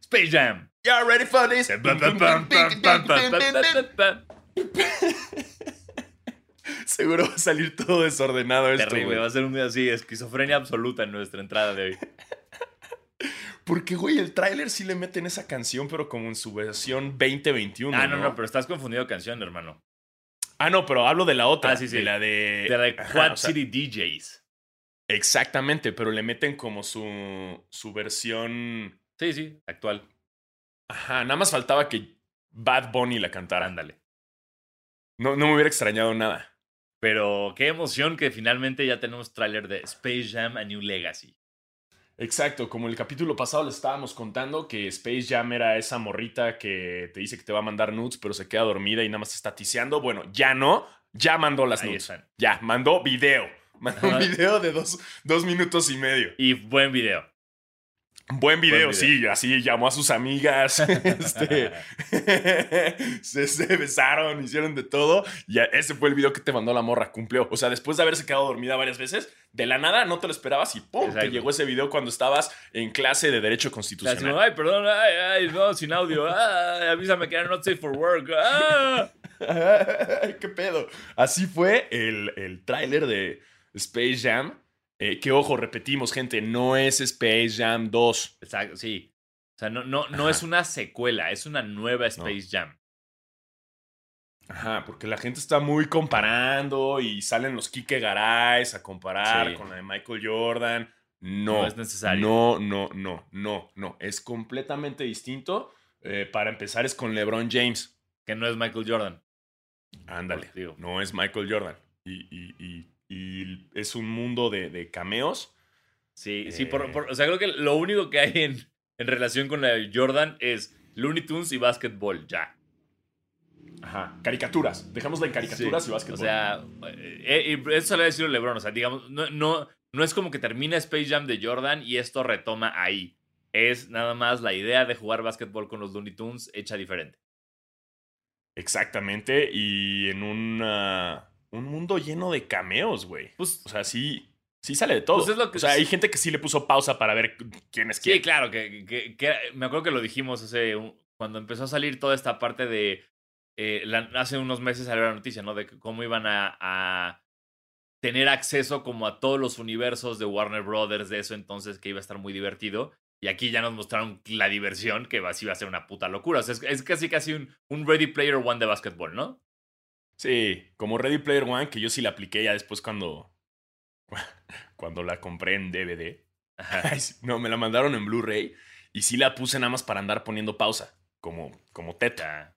Space Jam. Y'all ready for this? Seguro va a salir todo desordenado esto. Terrible, güey. va a ser un día así, esquizofrenia absoluta en nuestra entrada de hoy. Porque, güey, el tráiler sí le meten esa canción, pero como en su versión 2021. Ah, no, no, pero estás confundido canción, hermano. Ah, no, pero hablo de la otra. Ah, sí, sí. De la de. De la de Quad o sea, City DJs. Exactamente, pero le meten como su, su versión. Sí, sí, actual. Ajá, nada más faltaba que Bad Bunny la cantara. Ándale. No, no me hubiera extrañado nada. Pero qué emoción que finalmente ya tenemos tráiler de Space Jam A New Legacy. Exacto, como el capítulo pasado le estábamos contando que Space Jam era esa morrita que te dice que te va a mandar nudes, pero se queda dormida y nada más está tiseando. Bueno, ya no, ya mandó las Ahí nudes. están. Ya, mandó video. Mandó un video de dos, dos minutos y medio. Y buen video. Buen video, video. sí, así llamó a sus amigas, este, se, se besaron, hicieron de todo, y ese fue el video que te mandó la morra, cumplió. O sea, después de haberse quedado dormida varias veces, de la nada no te lo esperabas y ¡pum! Exacto. Te llegó ese video cuando estabas en clase de Derecho como, Constitucional. ay, perdón, ay, ay, no, sin audio. Ay, avísame que era not safe for work. Ah. ¿Qué pedo? Así fue el, el tráiler de Space Jam. Eh, que ojo, repetimos, gente, no es Space Jam 2. Exacto, sí. O sea, no, no, no Ajá. es una secuela, es una nueva Space Jam. Ajá, porque la gente está muy comparando y salen los Kike Garay a comparar Sí. con la de Michael Jordan. No, No es necesario. No, no, no, no, no. Es completamente distinto. Eh, para empezar es con LeBron James. Que no es Michael Jordan. Ándale, Digo. no es Michael Jordan. Y, y- y- y es un mundo de, de cameos. Sí, sí, por, Eh. por- o sea, creo que lo único que hay en, en relación con la Jordan es Looney Tunes y básquetbol, ya. Ajá, caricaturas. Dejémosla en caricaturas Sí, y básquetbol. O sea, eh, eh, eso le a decir LeBron. O sea, digamos, no, no, no es como que termina Space Jam de Jordan y esto retoma ahí. Es nada más la idea de jugar básquetbol con los Looney Tunes hecha diferente. Exactamente. Y en una- un mundo lleno de cameos, güey. Pues, O sea, sí, sí sale de todo. Pues es lo que- o sea, hay gente que sí le puso pausa para ver quién es sí, quién. claro, que, que- que- me acuerdo que lo dijimos hace un- cuando empezó a salir toda esta parte de. eh, la- hace unos meses salió la noticia, ¿no? De cómo iban a, a tener acceso como a todos los universos de Warner Brothers, de eso entonces que iba a estar muy divertido. Y aquí ya nos mostraron la diversión, que así va a ser una puta locura. O sea, es, es casi casi un, un Ready Player One de básquetbol, ¿no? Sí, como Ready Player One, que yo sí la apliqué ya después cuando. Cuando la compré en DVD. No, me la mandaron en Blu-ray. Y sí la puse nada más para andar poniendo pausa. Como, como teta.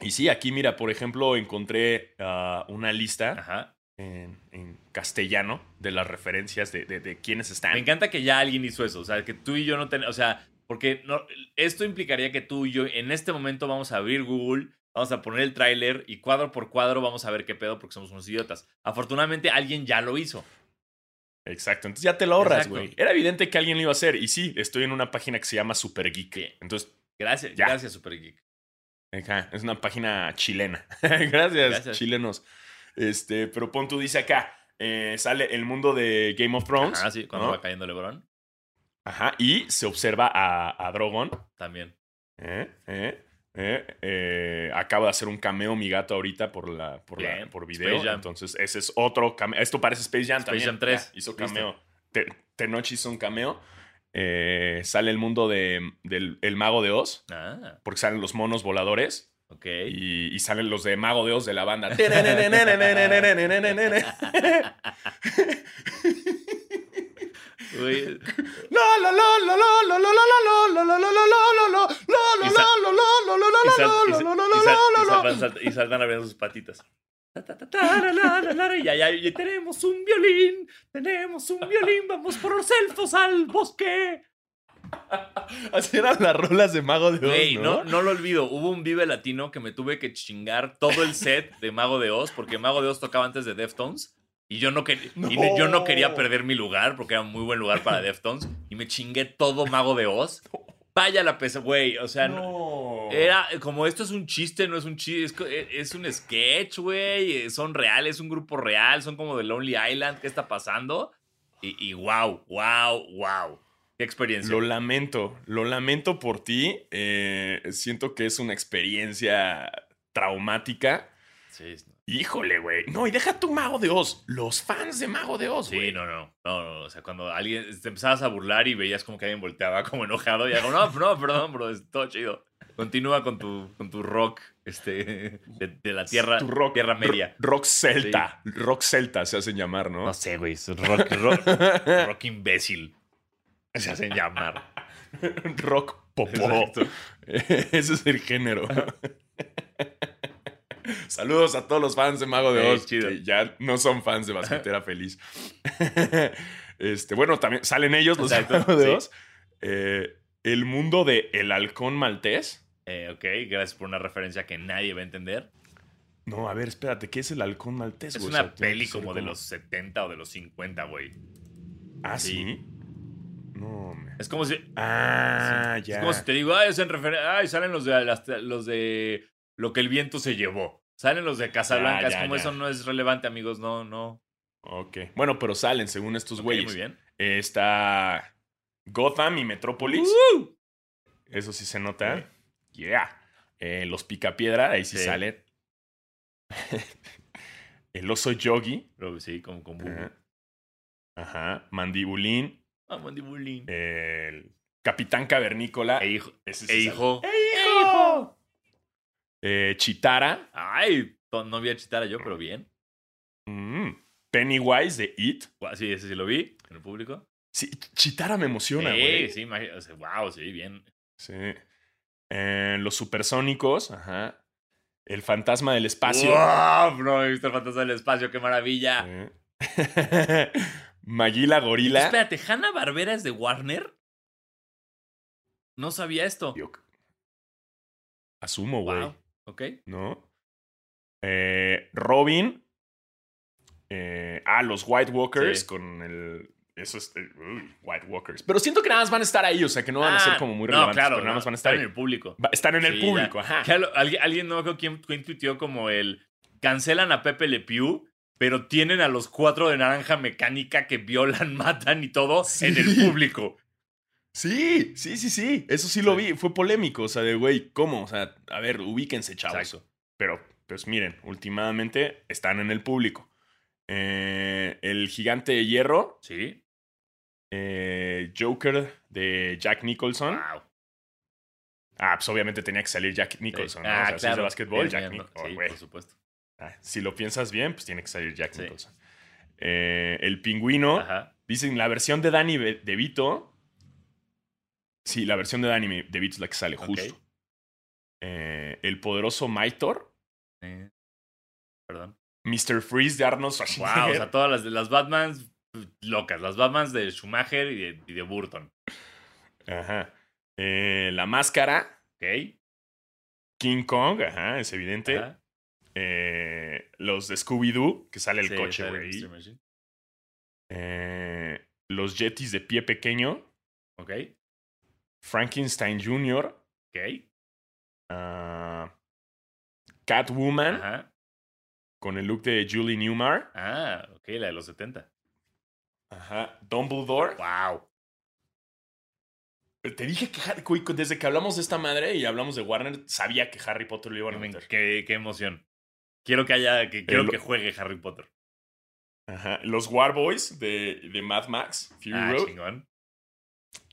Y sí, aquí mira, por ejemplo, encontré ah, una lista Ajá. en, en castellano de las referencias de, de, de quiénes están. Me encanta que ya alguien hizo eso. O sea, que tú y yo no tenemos. O sea, porque no, esto implicaría que tú y yo en este momento vamos a abrir Google, vamos a poner el tráiler y cuadro por cuadro vamos a ver qué pedo porque somos unos idiotas. Afortunadamente alguien ya lo hizo. Exacto, entonces ya te lo ahorras, güey. Era evidente que alguien lo iba a hacer. Y sí, estoy en una página que se llama Super Geek. Sí. Entonces, Gracias, Ya. gracias, Super Geek. ajá, es una página chilena. Gracias, Gracias. chilenos. Este, pero pon tú dice acá, eh, sale el mundo de Game of Thrones. Ah, sí, cuando ¿no? va cayendo LeBron. Ajá, y se observa a, a Drogon. También. Eh, eh, eh, eh, acaba de hacer un cameo mi gato ahorita por la por, la- por video. Entonces, ese es otro cameo. Esto parece Space Jam Space también. Jam 3, Ya, hizo cameo. Te- Tenoch hizo un cameo. Eh, sale el mundo de, del el Mago de Oz. Ah, Porque salen los monos voladores. Y, y salen los de Mago de Oz de la banda. Y saltan abriendo sus patitas. Y ya tenemos un violín, tenemos un violín, vamos por los elfos al bosque. Así eran las rolas de Mago de Oz, Güey, ¿no? no, no lo olvido. Hubo un Vive Latino que me tuve que chingar todo el set de Mago de Oz, porque Mago de Oz tocaba antes de Deftones. Y yo no, quer- y No. yo no quería perder mi lugar, porque era un muy buen lugar para Deftones. Y me chingué todo Mago de Oz. Vaya la pesa, güey. O sea, no. Era como esto es un chiste, no es un chiste, es, un sketch, güey. eh, Son reales, es un grupo real, son como de Lonely Island. ¿Qué está pasando? Y, y wow, wow, wow. Qué experiencia. Lo lamento, lo lamento por ti. eh, siento que es una experiencia traumática. Sí, Híjole, güey. No, y deja tu Mago de Oz. Los fans de Mago de Oz, sí, güey. no, no, no, no. O sea, cuando alguien te empezabas a burlar y veías como que alguien volteaba como enojado y hago, no, no, perdón, bro, es todo chido. Continúa con tu, con tu rock este, de, de la tierra, Tu rock, tierra media. ro- Rock celta. Rock celta se hacen llamar, ¿no? No sé, güey, rock, rock, rock imbécil. Se hacen llamar. rock popó. Ese es el género. Saludos a todos los fans de Mago de Oz, que ya no son fans de Basquetera Feliz. este, bueno, también salen ellos, los de Exacto, Mago de sí. Oz. Eh, el mundo de El Halcón Maltés. Eh, ok, gracias por una referencia que nadie va a entender. No, a ver, espérate, ¿qué es El Halcón Maltés? Es? O una sea, peli como de los 70 o de los 50, güey. Ah, sí. sí. No, me- Es como si. Ah, sí, ya. Es como si te digo, ay, es en referencia. Ay, salen los de, las- los de Lo que el viento se llevó. Salen los de Casablanca. Es como ya. eso no es relevante, amigos. No, no. Ok. Bueno, pero salen según estos güeyes. muy bien. Eh, está Gotham y Metrópolis. ¡Uh! Eso sí se nota. Yeah. Eh, los Picapiedra, ahí sí, Sí. sale. El oso Yogi. Sí, como con Bubu. Ajá. Mandibulín. Ah, Mandibulín. El Capitán Cavernícola. E hijo. Ese sí E hijo. ¡E hijo! Eh, Chitara. Ay, no vi a Chitara yo, pero bien. Mm. Pennywise de It. Sí, ese sí lo vi en el público. Sí, Chitara me emociona, Sí, güey. sí, o sea, wow, sí, bien. Sí. Eh, los supersónicos, ajá. El fantasma del espacio. ¡Wow! No he visto el fantasma del espacio, qué maravilla. Eh. Maguila Gorila. Espérate, ¿Hanna Barbera es de Warner? No sabía esto. Yo- Asumo, güey. Wow. Ok. ¿No? Eh, Robin. Eh, ah, los White Walkers Sí. con el. Eso es. eh, uy, White Walkers. Pero siento que nada más van a estar ahí, o sea, que no van a ser Ah, como muy no, relevantes. claro, pero nada no, más van a estar están ahí. en el público. Están en el público, ya. ajá. Alguien, alguien no acuerdo quién, quién tuiteó como el cancelan a Pepe Le Pew, pero tienen a los cuatro de naranja mecánica que violan, matan y todo en el público. Sí, sí, sí, sí. Eso sí lo vi. Fue polémico. O sea, de güey, ¿cómo? O sea, a ver, ubíquense, chavos. Exacto. Pero, pues miren, últimamente están en el público. Eh, el gigante de hierro, Sí. eh, Joker de Jack Nicholson. Wow. Ah, pues obviamente tenía que salir Jack Nicholson, ¿no? Ah, o sea, si es de básquetbol, Jack Nicholson. Sí, güey. por supuesto. Ah, si lo piensas bien, pues tiene que salir Jack Sí. Nicholson. Eh, el pingüino. Ajá. Dicen la versión de Danny DeVito. Sí, la versión de Danny DeVito es la que sale justo. Eh, el poderoso Maitor. Eh, Perdón. Mr. Freeze de Arnold Wow, Schwarzenegger. o sea, todas las de las Batmans locas. Las Batmans de Schumacher y de, y de Burton. Ajá. Eh, la máscara. ¿Ok? King Kong, ajá, es evidente. Ajá. Eh, los de Scooby-Doo, que sale el Sí, coche, güey. Eh, los Yetis de pie pequeño. Ok. Frankenstein Jr. Ok. ah, Catwoman, Ajá. con el look de Julie Newmar. Ah, ok, la de los 70. Ajá. Dumbledore. Wow. Te dije que Har- güey, desde que hablamos de esta madre y hablamos de Warner, sabía que Harry Potter lo iban a meter. Qué, qué emoción. Quiero que haya, que quiero El- que juegue Harry Potter. Ajá. Los Warboys de, de Mad Max, Fury Ah, Road. chingón.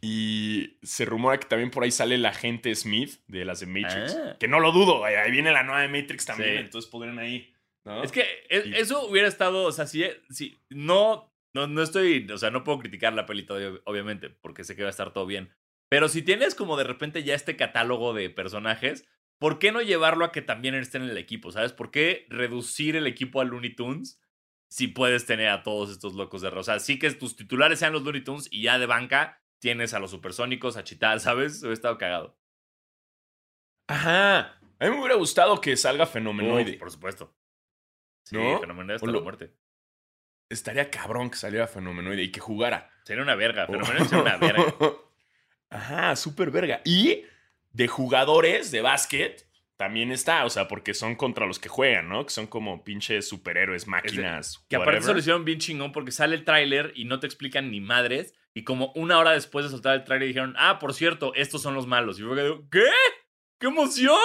Y se rumora que también por ahí sale la agente Smith de las de Matrix. Ah. Que no lo dudo, ahí viene la nueva de Matrix también, Sí. entonces podrían ahí. ¿no? Es que e- Y- eso hubiera estado, o sea, si, si no, no, no estoy, o sea, no puedo criticar la peli todavía, obviamente, porque sé que va a estar todo bien. Pero si tienes como de repente ya este catálogo de personajes, ¿por qué no llevarlo a que también estén en el equipo? ¿Sabes? ¿Por qué reducir el equipo a Looney Tunes si puedes tener a todos estos locos de... O sea, sí que tus titulares sean los Looney Tunes y ya de banca tienes a los supersónicos, a Chital, ¿sabes? He estado cagado. Ajá. A mí me hubiera gustado que salga Fenomenoide. Uf, por supuesto. Sí, ¿No? Fenomenoide hasta O la lo- muerte. Estaría cabrón que saliera Fenomenoide y que jugara. Sería una verga. Oh. Fenomenoide sería una verga. Ajá, súper verga. Y de jugadores de básquet también está, o sea, porque son contra los que juegan, ¿no? Que son como pinches superhéroes, máquinas. Que aparte se lo hicieron bien chingón porque sale el tráiler y no te explican ni madres. Y como una hora después de soltar el tráiler dijeron, ah, por cierto, estos son los malos. Y yo digo, ¿qué? ¡Qué emoción!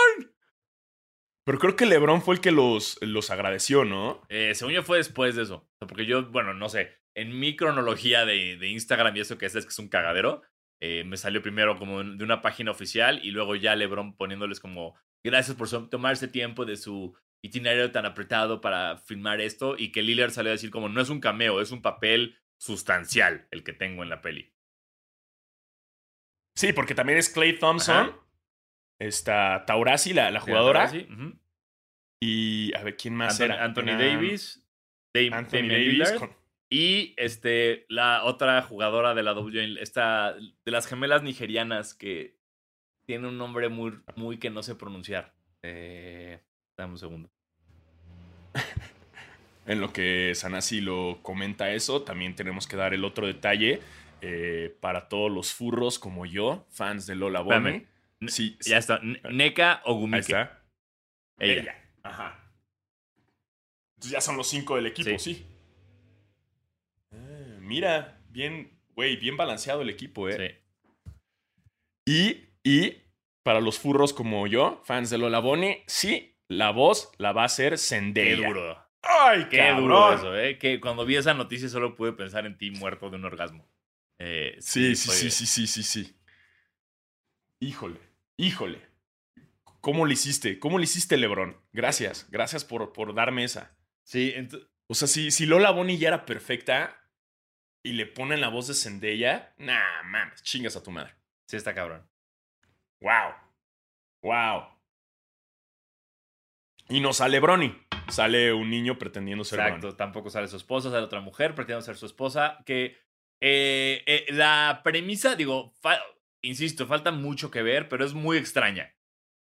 Pero creo que LeBron fue el que los, los agradeció, ¿no? Eh, según yo fue después de eso. porque yo, bueno, no sé. En mi cronología de, de Instagram y eso que es, es que es un cagadero, eh, me salió primero como de una página oficial y luego ya LeBron poniéndoles como gracias por tomarse tiempo de su itinerario tan apretado para filmar esto y que Lillard salió a decir como no es un cameo, es un papel sustancial el que tengo en la peli. Sí, porque también es Clay Thompson, está Taurasi, la, la jugadora. Y a ver, ¿quién más era? Anthony Davis, Anthony Davis y este, la otra jugadora de la W, esta, de las gemelas nigerianas que tiene un nombre muy, muy que no sé pronunciar. Eh, dame un segundo. en lo que Sanasi lo comenta eso, también tenemos que dar el otro detalle eh, para todos los furros como yo, fans de Lola Bonnie. Sí, ya está. Neka Ogumike. Ahí está. Ella. Ajá. Entonces ya son los cinco del equipo, sí. Ah, mira, bien, güey, bien balanceado el equipo, ¿eh? Sí. Y y para los furros como yo, fans de Lola Bonnie, sí, la voz la va a hacer Zendaya. Qué duro. ¡Ay, qué duro eso, eh! Que cuando vi esa noticia solo pude pensar en ti muerto de un orgasmo. Eh, sí, sí, sí, sí, sí, sí, sí. Híjole, híjole. ¿Cómo le hiciste? ¿Cómo le hiciste, Lebron? Gracias, gracias por, por darme esa. Sí, o sea, si, si Lola Bonnie ya era perfecta y le ponen la voz de Zendaya, nah, mames, chingas a tu madre. Sí, está cabrón. ¡Wow! ¡Wow! Y no sale Brony. Sale un niño pretendiendo ser Exacto, tampoco sale su esposa, sale otra mujer pretendiendo ser su esposa. Que eh, eh, la premisa, digo, insisto, falta mucho que ver, pero es muy extraña.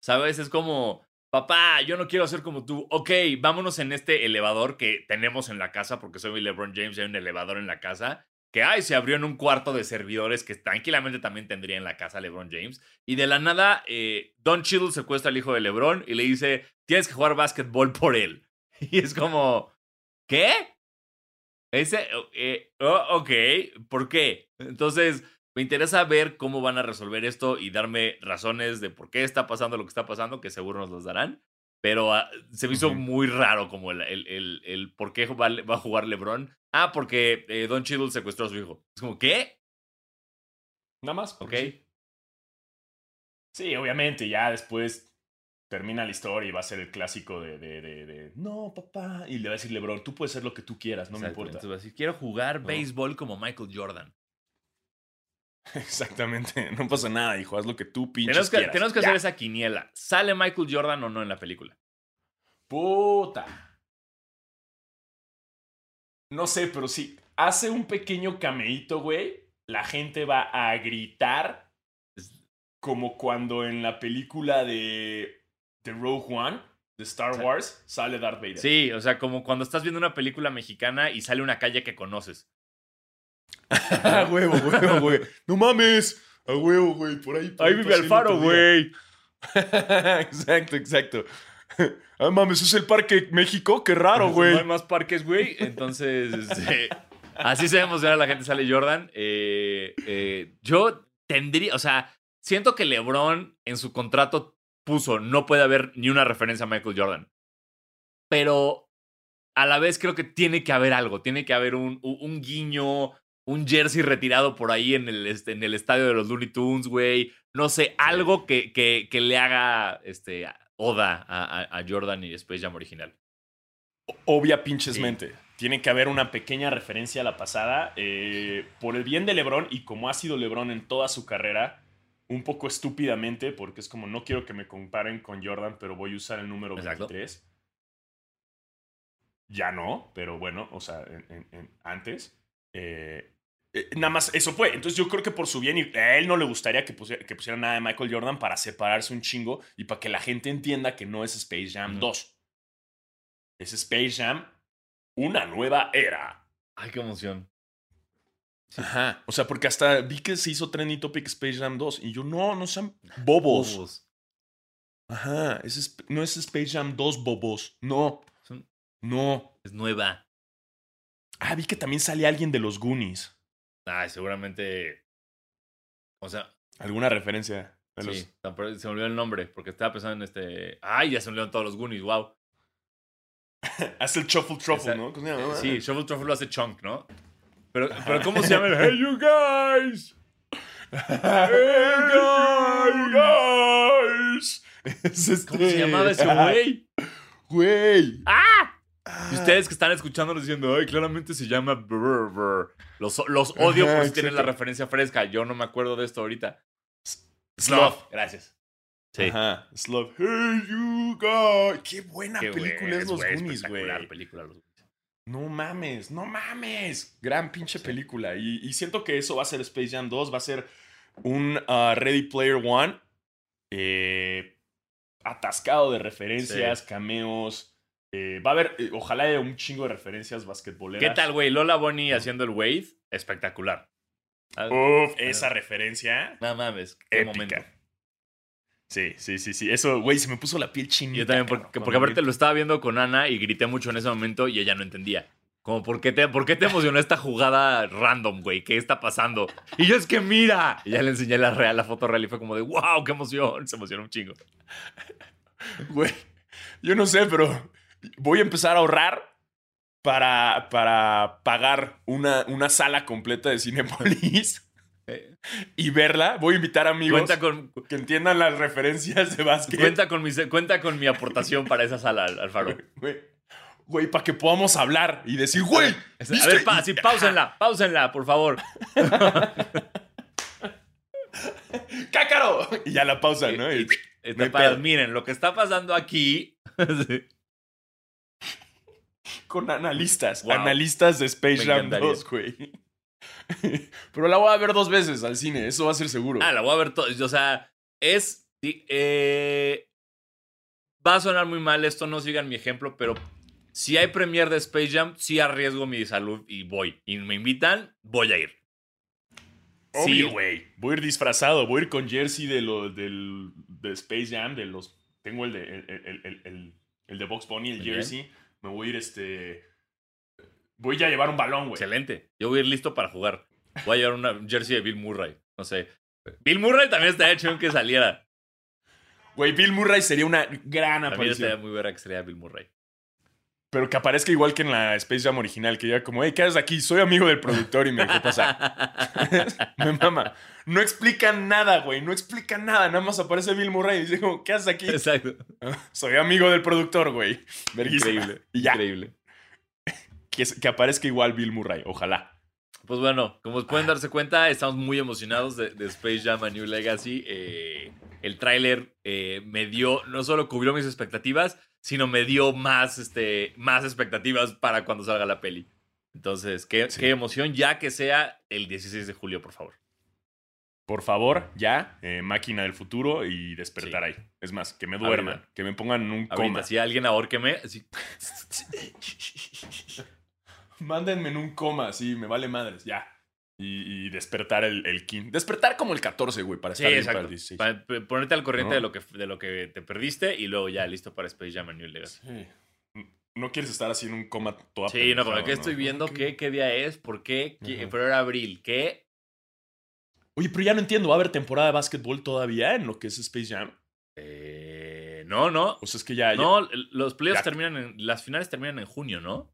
¿Sabes? Es como, papá, yo no quiero ser como tú. Ok, vámonos en este elevador que tenemos en la casa, porque soy LeBron James hay un elevador en la casa que ay, se abrió en un cuarto de servidores que tranquilamente también tendría en la casa LeBron James. Y de la nada, eh, Don Cheadle secuestra al hijo de LeBron y le dice, tienes que jugar básquetbol por él. Y es como, ¿qué? Ese, eh, oh, ok, ¿por qué? Entonces, me interesa ver cómo van a resolver esto y darme razones de por qué está pasando lo que está pasando, que seguro nos los darán. Pero ah, se me hizo muy raro como el, el, el, por qué va, va, a jugar LeBron. Ah, porque eh, Don Cheadle secuestró a su hijo. Es como, ¿qué? Nada más. Ok. Sí. obviamente, ya después termina la historia y va a ser el clásico de, de, de, no, papá. Y le va a decir LeBron, tú puedes ser lo que tú quieras, no me importa. Entonces va a decir, quiero jugar béisbol como Michael Jordan. Exactamente, no pasa nada, hijo, haz lo que tú pinches tenemos que, quieras. Tenemos que hacer esa quiniela. ¿Sale Michael Jordan o no en la película? Puta. No sé, pero si hace un pequeño cameíto, güey, la gente va a gritar como cuando en la película de, de Rogue One, de Star Wars, sale Darth Vader. Sí, o sea, como cuando estás viendo una película mexicana y sale una calle que conoces. A huevo, huevo, güey. No mames. A huevo, güey. Por ahí. ahí vive Alfaro, güey. exacto, exacto. Ah, mames, es el Parque México, qué raro, güey. No hay más parques, güey. Entonces, este, así se emociona la gente, sale Jordan. Eh, eh, yo tendría, o sea, siento que LeBron en su contrato puso, no puede haber ni una referencia a Michael Jordan. Pero a la vez creo que tiene que haber algo, tiene que haber un, un guiño, un jersey retirado por ahí en el, este, en el estadio de los Looney Tunes, güey. No sé, algo que, que, que le haga este, oda a, Jordan y Space Jam original. Obvia pinches mente. Tiene que haber una pequeña referencia a la pasada. Eh, por el bien de LeBron y como ha sido LeBron en toda su carrera, un poco estúpidamente, porque es como no quiero que me comparen con Jordan, pero voy a usar el número Exacto. 23. Ya no, pero bueno, o sea, antes. Eh, eh, nada más eso fue. Entonces yo creo que por su bien, y a él no le gustaría que, pusiera, nada de Michael Jordan para separarse un chingo y para que la gente entienda que no es Space Jam 2. Es Space Jam, una nueva era. Ay, qué emoción. Ajá. O sea, porque hasta vi que se hizo Trendy Topic Space Jam 2. Y yo, no, no sean bobos. Bobos. Ajá. es no es Space Jam 2 bobos. No. Son- No. Es nueva. Ah, vi que también sale alguien de los Goonies. Ay, seguramente. O sea, ¿Alguna referencia? De los... sí, se me olvidó el nombre porque estaba pensando en este. Ay, ya se me olvidaron todos los Goonies, wow. Hace el Truffle Truffle, Esa- ¿no? ¿Cómo se llama? Sí, Shovel Truffle lo hace Chunk, ¿no? Pero, pero ¿cómo se llama el Hey, you guys? Hey, guys. Es este... ¿Cómo se llamaba ese güey? Güey. ¡Ah! Y ustedes que están escuchando diciendo, ay, claramente se llama Brr, Brr". Los, los odio Ajá, por si tienen la referencia fresca. Yo no me acuerdo de esto ahorita. Sloth. Gracias. Sí. Ajá. Sloth. Hey, you guys. Qué buena Qué película es Los Goonies, güey. película, Los Goonies. No mames, no mames. Gran pinche película. Y, y siento que eso va a ser Space Jam 2. Va a ser un ah, Ready Player One. eh, atascado de referencias, cameos. eh, va a haber, eh, ojalá haya un chingo de referencias basquetboleras. ¿Qué tal, güey? Lola Bonnie haciendo el wave. Espectacular. Ah, Uf, esa referencia. No mames, qué épica. momento. Sí, sí, sí, sí. Eso, güey, se me puso la piel chinita. Yo también, porque, porque aparte lo estaba viendo con Ana y grité mucho en ese momento y ella no entendía. Como, ¿por qué te, por qué te emocionó esta jugada random, güey? ¿Qué está pasando? Y yo, es que mira. Y ya le enseñé la real, la foto real y fue como de, wow, qué emoción. Se emocionó un chingo. Güey, yo no sé, pero voy a empezar a ahorrar para, para pagar una, una sala completa de Cinepolis y verla. Voy a invitar amigos Cuenta con, que entiendan las referencias de básquet. cuenta, con mi, cuenta con mi aportación para esa sala, Al- Alfaro. Güey, para que podamos hablar y decir, güey. A ver, pa, sí, pausenla, pausenla, por favor. ¡Cácaro! Y ya la pausa, ¿no? Y- para- miren, lo que está pasando aquí. Sí. con analistas. Wow. Analistas de Space Jam encantaría. 2, güey. Pero la voy a ver dos veces al cine, eso va a ser seguro. Ah, la voy a ver todo. O sea, es. eh, va a sonar muy mal esto, no sigan mi ejemplo, pero si hay premier de Space Jam, sí arriesgo mi salud y voy. Y me invitan, voy a ir. Obvio, Sí. güey. Voy a ir disfrazado, voy a ir con jersey de, lo, del, de Space Jam, de los... Tengo el de, el, el- el- de Box Bunny, el jersey. Me voy a ir, este... Voy ya a llevar un balón, güey. Excelente. Yo voy a ir listo para jugar. Voy a llevar una un jersey de Bill Murray. No sé. Bill Murray también estaría hecho que saliera. Güey, Bill Murray sería una gran También estaría muy buena que sería Bill Murray. Pero que aparezca igual que en la Space Jam original, que diga como, hey, ¿qué haces aquí? Soy amigo del productor y me dejó pasar. me mama. No explica nada, güey. No explica nada. Nada más aparece Bill Murray y dice como, ¿qué haces aquí? Exacto. Soy amigo del productor, güey. Verguísima. Increíble. Y ya. Increíble. Que, que aparezca igual Bill Murray, ojalá. Pues bueno, como pueden darse cuenta, estamos muy emocionados de, de Space Jam A New Legacy. Eh, el tráiler eh, me dio, no solo cubrió mis expectativas, sino me dio más, este, más expectativas para cuando salga la peli. Entonces, qué, Sí. qué emoción, ya que sea el 16 de julio, por favor. Por favor, ya, eh, máquina del futuro y despertar Sí. ahí. Es más, que me duerman, Ahorita. que me pongan en un Ahorita, coma. si alguien ahórqueme, así, Mándenme en un coma, sí, me vale madres, ya. Y, y despertar el, el 15. Despertar como el 14, güey, para Sí, estar bien para exacto. el 16. Para p- ponerte al corriente ¿No? de, lo que, de lo que te perdiste y luego ya listo para Space Jam A New Legacy. Sí. No quieres estar así en un coma toda Sí, no, como pendejado, que estoy viendo qué, qué día es, por qué, qué- pero era abril, ¿qué? Oye, pero ya no entiendo, ¿va a haber temporada de básquetbol todavía en lo que es Space Jam? Eh, no, no. O sea, es que ya... ya- No, los playoffs Ya- terminan en. Las finales terminan en junio, ¿no?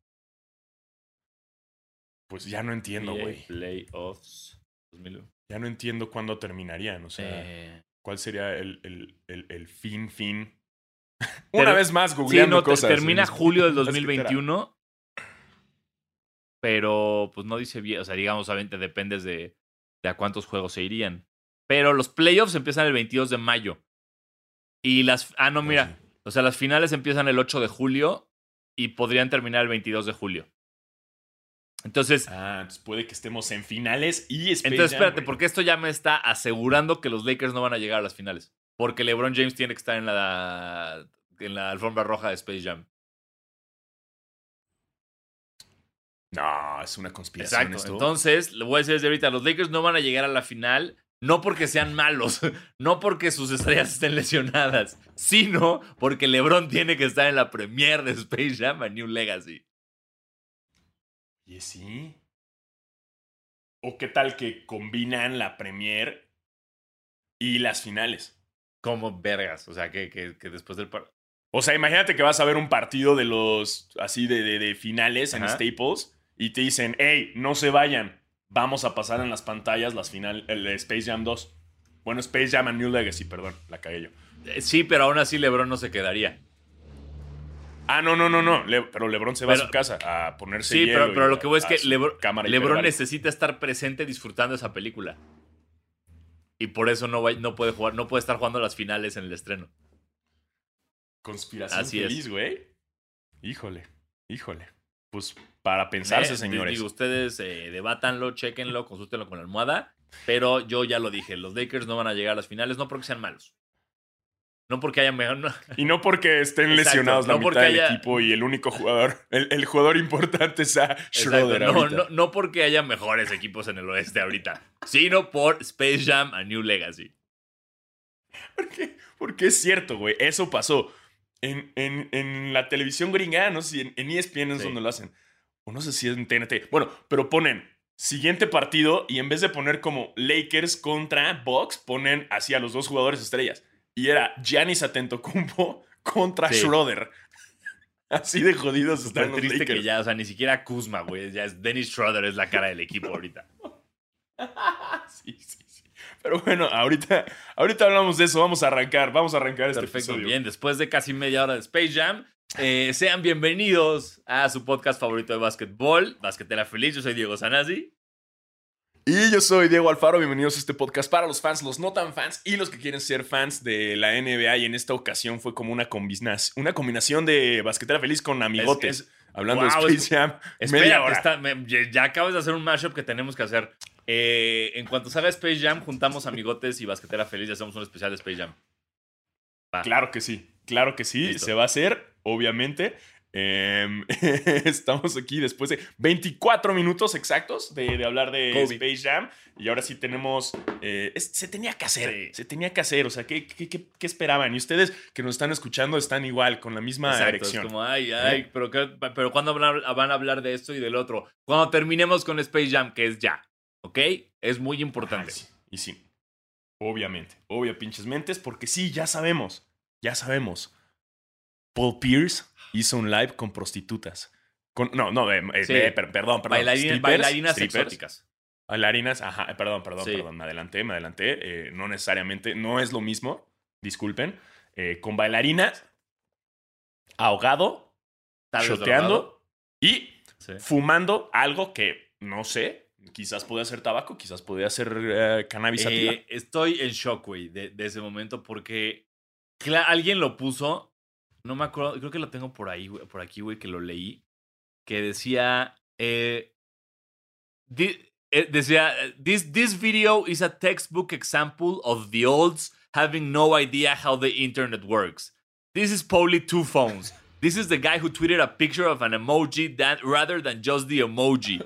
Pues ya no entiendo, güey. Playoffs 2000. Ya no entiendo cuándo terminarían, o sea... Eh, ¿Cuál sería el, el- el- el fin, fin? Ter- Una vez más, sí, googleando no, te- cosas. termina en- julio del la 2021. Pero, pues no dice bien. O sea, digamos, obviamente dependes de, de a cuántos juegos se irían. Pero los playoffs empiezan el 22 de mayo. Y las. Ah, no, mira. O sea, las finales empiezan el 8 de julio y podrían terminar el 22 de julio. Entonces, Ah, entonces puede que estemos en finales y Space Entonces, espérate, porque esto ya me está asegurando que los Lakers no van a llegar a las finales. Porque LeBron James tiene que estar en la, en la alfombra roja de Space Jam. No, es una conspiración Exacto. esto. Entonces, lo voy a decir desde ahorita, los Lakers no van a llegar a la final no porque sean malos, no porque sus estrellas estén lesionadas, sino porque LeBron tiene que estar en la premiere de Space Jam a New Legacy. ¿Y sí? ¿O qué tal que combinan la premier y las finales? Como vergas, o sea, que, que, que después del par- O sea, imagínate que vas a ver un partido de los así de, de- de finales en. Staples y te dicen, hey, no se vayan, vamos a pasar en las pantallas las final, el Space Jam 2. Bueno, Space Jam and New Legacy, perdón, la cagué yo. Eh, Sí, pero aún así LeBron no se quedaría. Ah, no, no, no, no. Le- pero LeBron se va Pero- a su casa a ponerse Sí, hielo pero, pero lo que voy es que Lebron, cámara LeBron hiperbárica. necesita estar presente disfrutando esa película. Y por eso no, va- no puede jugar, no puede estar jugando las finales en el estreno. Conspiración Así feliz, güey. Híjole, híjole. Pues para pensarse, señores. Digo, ustedes eh, debátanlo, chequenlo, consúltenlo con la almohada. Pero yo ya lo dije, los Lakers no van a llegar a las finales, no porque sean malos. No porque haya mejor. no- Y no porque estén Exacto, lesionados la no mitad del haya- equipo y el único jugador, el, el jugador importante sea Exacto, Schroeder no, ahorita. no, no porque haya mejores equipos en el oeste ahorita, sino por Space Jam a New Legacy. Porque, porque es cierto, güey. Eso pasó. En, en, en la televisión gringa, no sé si en, en ESPN es Sí. donde lo hacen. O no sé si es en TNT. Bueno, pero ponen siguiente partido y en vez de poner como Lakers contra Bucks, ponen así a los dos jugadores estrellas. Y era Giannis Atentocumpo contra Sí. Schroeder. Así de jodidos están los triste Lakers. que ya, o sea, ni siquiera Kuzma, güey. Ya es Dennis Schroeder es la cara del equipo ahorita. Sí, sí, sí. Pero bueno, ahorita, ahorita hablamos de eso. Vamos a arrancar. Vamos a arrancar este Perfecto, episodio. bien. Después de casi media hora de Space Jam, eh, sean bienvenidos a su podcast favorito de básquetbol, Basquetera Feliz. Yo soy Diego Sanasi. Y yo soy Diego Alfaro, bienvenidos a este podcast para los fans, los no tan fans y los que quieren ser fans de la NBA. Y en esta ocasión fue como una, una combinación de basquetera feliz con amigotes. Es- hablando Wow, de es- Space Jam. Media hora. está- me- ya, ya acabas de hacer un mashup que tenemos que hacer. Eh, en cuanto salga Space Jam, juntamos amigotes y Basquetera Feliz y hacemos un especial de Space Jam. Va. Claro que sí, claro que sí, Listo. se va a hacer, obviamente. Em, estamos aquí después de 24 minutos exactos de, de hablar de. Space Jam. Y ahora sí tenemos. eh, es- se tenía que hacer. Sí. Se tenía que hacer. O sea, ¿qué, qué, qué- qué esperaban? Y ustedes que nos están escuchando están igual, con la misma Exacto, es como, ay, ay, ¿Eh? pero, pero ¿cuándo van a, van a hablar de esto y del otro? Cuando terminemos con Space Jam, que es ya, ¿ok? Es muy importante. Ay, sí. Y sí. Obviamente. Obvio, pinches mentes, porque sí, ya sabemos. Ya sabemos. Paul Pierce hizo un live con prostitutas. Con, no, no, eh, Sí. perdón, perdón. Bailarina- bailarinas strippers, exóticas. Bailarinas, ajá, eh, perdón, perdón, Sí. perdón. Me adelanté, me adelanté. eh, no necesariamente, no es lo mismo. Disculpen. Con bailarinas, ahogado, choteando y Sí. fumando algo que no sé. Quizás podía ser tabaco, quizás podía ser cannabis estoy en shock, güey, de, de ese momento porque alguien lo puso, no me acuerdo, creo que lo tengo por ahí, por aquí, güey, que lo leí, que decía, eh, di- eh, decía, this, this video is a textbook example of the olds having no idea how the internet works. This is probably two phones. This is the guy who tweeted a picture of an emoji that, rather than just the emoji.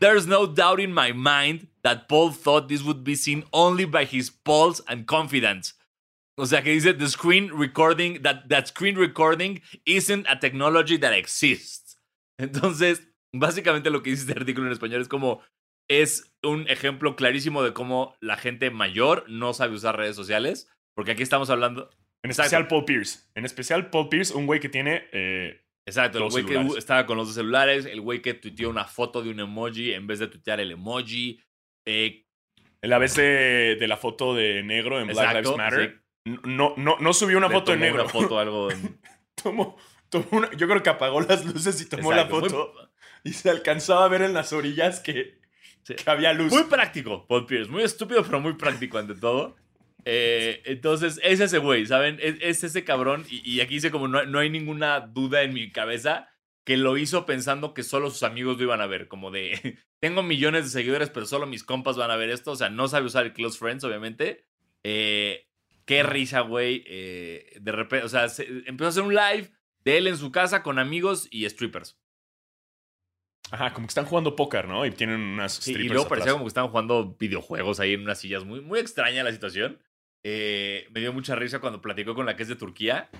There's no doubt in my mind that Paul thought this would be seen only by his pulse and confidence. O sea que dice the screen recording that that screen recording isn't a technology that exists. Entonces, básicamente lo que dice este artículo en español es como es un ejemplo clarísimo de cómo la gente mayor no sabe usar redes sociales, porque aquí estamos hablando En especial Paul Pierce. En especial Paul Pierce, un güey que tiene. eh, Exacto, el güey que celulares. estaba con los dos celulares, el güey que tuiteó una foto de un emoji en vez de tuitear el emoji. Eh, la vez de, de la foto de negro en Black Exacto, Lives Matter. No, no, no subió una le foto tomó negro. Una foto algo en- tomó, tomó una- yo creo que apagó las luces y tomó Exacto, la muy- foto. Y se alcanzaba a ver en las orillas que, Sí. que había luz. Muy práctico, Paul Pierce. Muy estúpido, pero muy práctico ante todo. Eh, entonces, es ese güey, ¿saben? Es, es ese cabrón. Y, y aquí dice como no, no hay ninguna duda en mi cabeza que lo hizo pensando que solo sus amigos lo iban a ver. Como de, tengo millones de seguidores, pero solo mis compas van a ver esto. O sea, no sabe usar el Close Friends, obviamente. Eh, qué risa, güey. Eh, de repente, o sea, se- empezó a hacer un live de él en su casa con amigos y strippers. Ajá, como que están jugando póker, ¿no? Y tienen unas Sí, y strippers luego parecía atrás. como que estaban jugando videojuegos ahí en unas sillas. Muy, muy extraña la situación. Eh, me dio mucha risa cuando platicó con la que es de Turquía.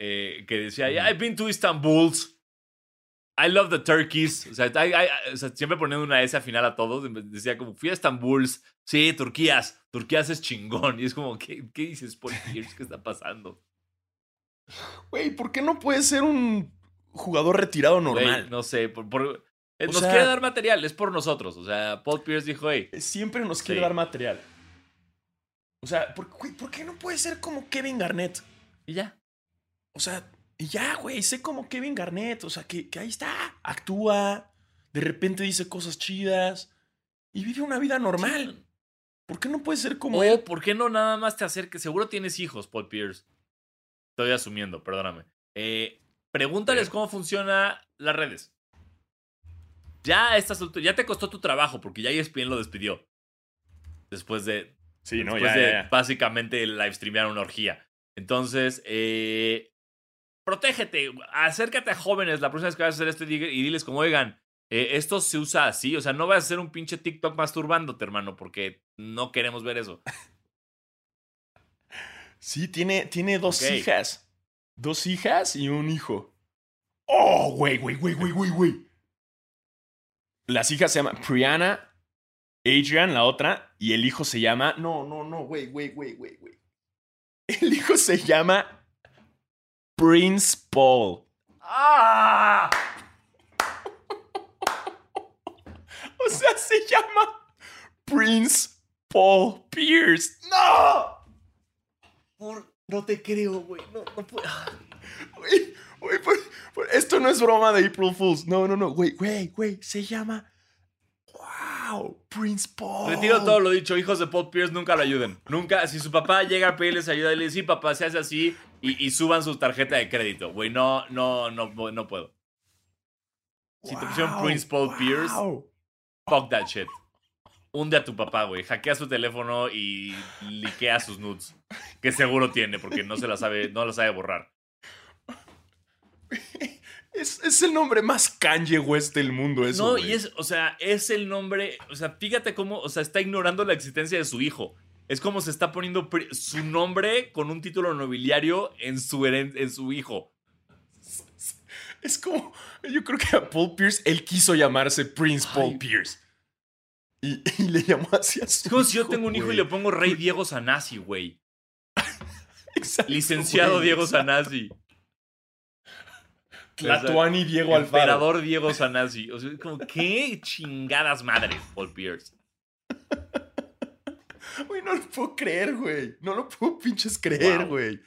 eh, que decía, "Yeah, I've been to Istanbul. I love the turkeys. O sea, I- I- o sea, siempre poniendo una S al final a todos. Decía como, fui a Estambul. Sí, Turquías. Turquías es chingón. Y es como, ¿qué, qué dices, Paul Pierce? ¿Qué está pasando? Güey, ¿por qué no puede ser un jugador retirado normal? no sé. Por, por- eh, nos sea- quiere dar material. Es por nosotros. O sea, Paul Pierce dijo, hey, Siempre nos quiere Sí. dar material. O sea, ¿por, ¿por qué no puede ser como Kevin Garnett? y ya. O sea, y ya, güey, sé como Kevin Garnett. O sea, que, que ahí está, actúa, de repente dice cosas chidas y vive una vida normal. ¿Por qué no puede ser como él? ¿por qué no nada más te acerques? Seguro tienes hijos, Paul Pierce. Estoy asumiendo, perdóname. Eh, pregúntales cómo funciona las redes. Ya, alturas- ya te costó tu trabajo porque ya ESPN lo despidió. Después de, Sí, no, después ya, de ya, ya. básicamente live streamear una orgía. Entonces, eh, protégete, acércate a jóvenes la próxima vez que vayas a hacer esto y, di- y diles como, oigan, eh, esto se usa así, o sea, no vas a hacer un pinche TikTok masturbándote, hermano, porque no queremos ver eso. Sí, tiene, tiene dos hijas. Dos hijas y un hijo. Oh, güey, güey, güey, güey, güey, güey. Las hijas se llaman Priana, Adrian, la otra, y el hijo se llama. No, no, no, güey, güey, güey, güey, güey. El hijo se llama Prince Paul. ¡Ah! O sea, se llama Prince Paul Pierce. ¡No! no te creo, güey. No, no puedo. Güey, güey, por- por- esto no es broma de April Fools. No, no, no. Güey, güey, güey. Se llama. ¡Wow! Prince Paul. Retiro todo lo dicho, hijos de Paul Pierce nunca lo ayuden. Nunca, si su papá llega a pedirles ayuda, le dice, sí, papá, se hace así y, y suban su tarjeta de crédito. Güey, no, no, no, no puedo. Si te pusieron Wow, Prince Paul Pierce, wow. fuck that shit. Hunde a tu papá, güey. Hackea su teléfono y liquea sus nudes. Que seguro tiene, porque no se la sabe, no la sabe borrar. Es, es el nombre más Kanye West del mundo, eso. no, y es, o sea, es el nombre. O sea, fíjate cómo, o sea, está ignorando la existencia de su hijo. Es como se está poniendo su nombre con un título nobiliario en su, en su hijo. Es como. Yo creo que a Paul Pierce, él quiso llamarse Prince Paul. Pierce. Y, y le llamó así a su Es como si yo tengo un hijo y le pongo Rey Diego Sanasi, güey. Licenciado. Diego Sanasi. Tlatuani Diego Alfaro. Emperador Diego Sanasi. O sea, como, ¿qué chingadas madres, Paul Pierce? Güey, no lo puedo creer, güey. No lo puedo pinches creer, Wow. güey.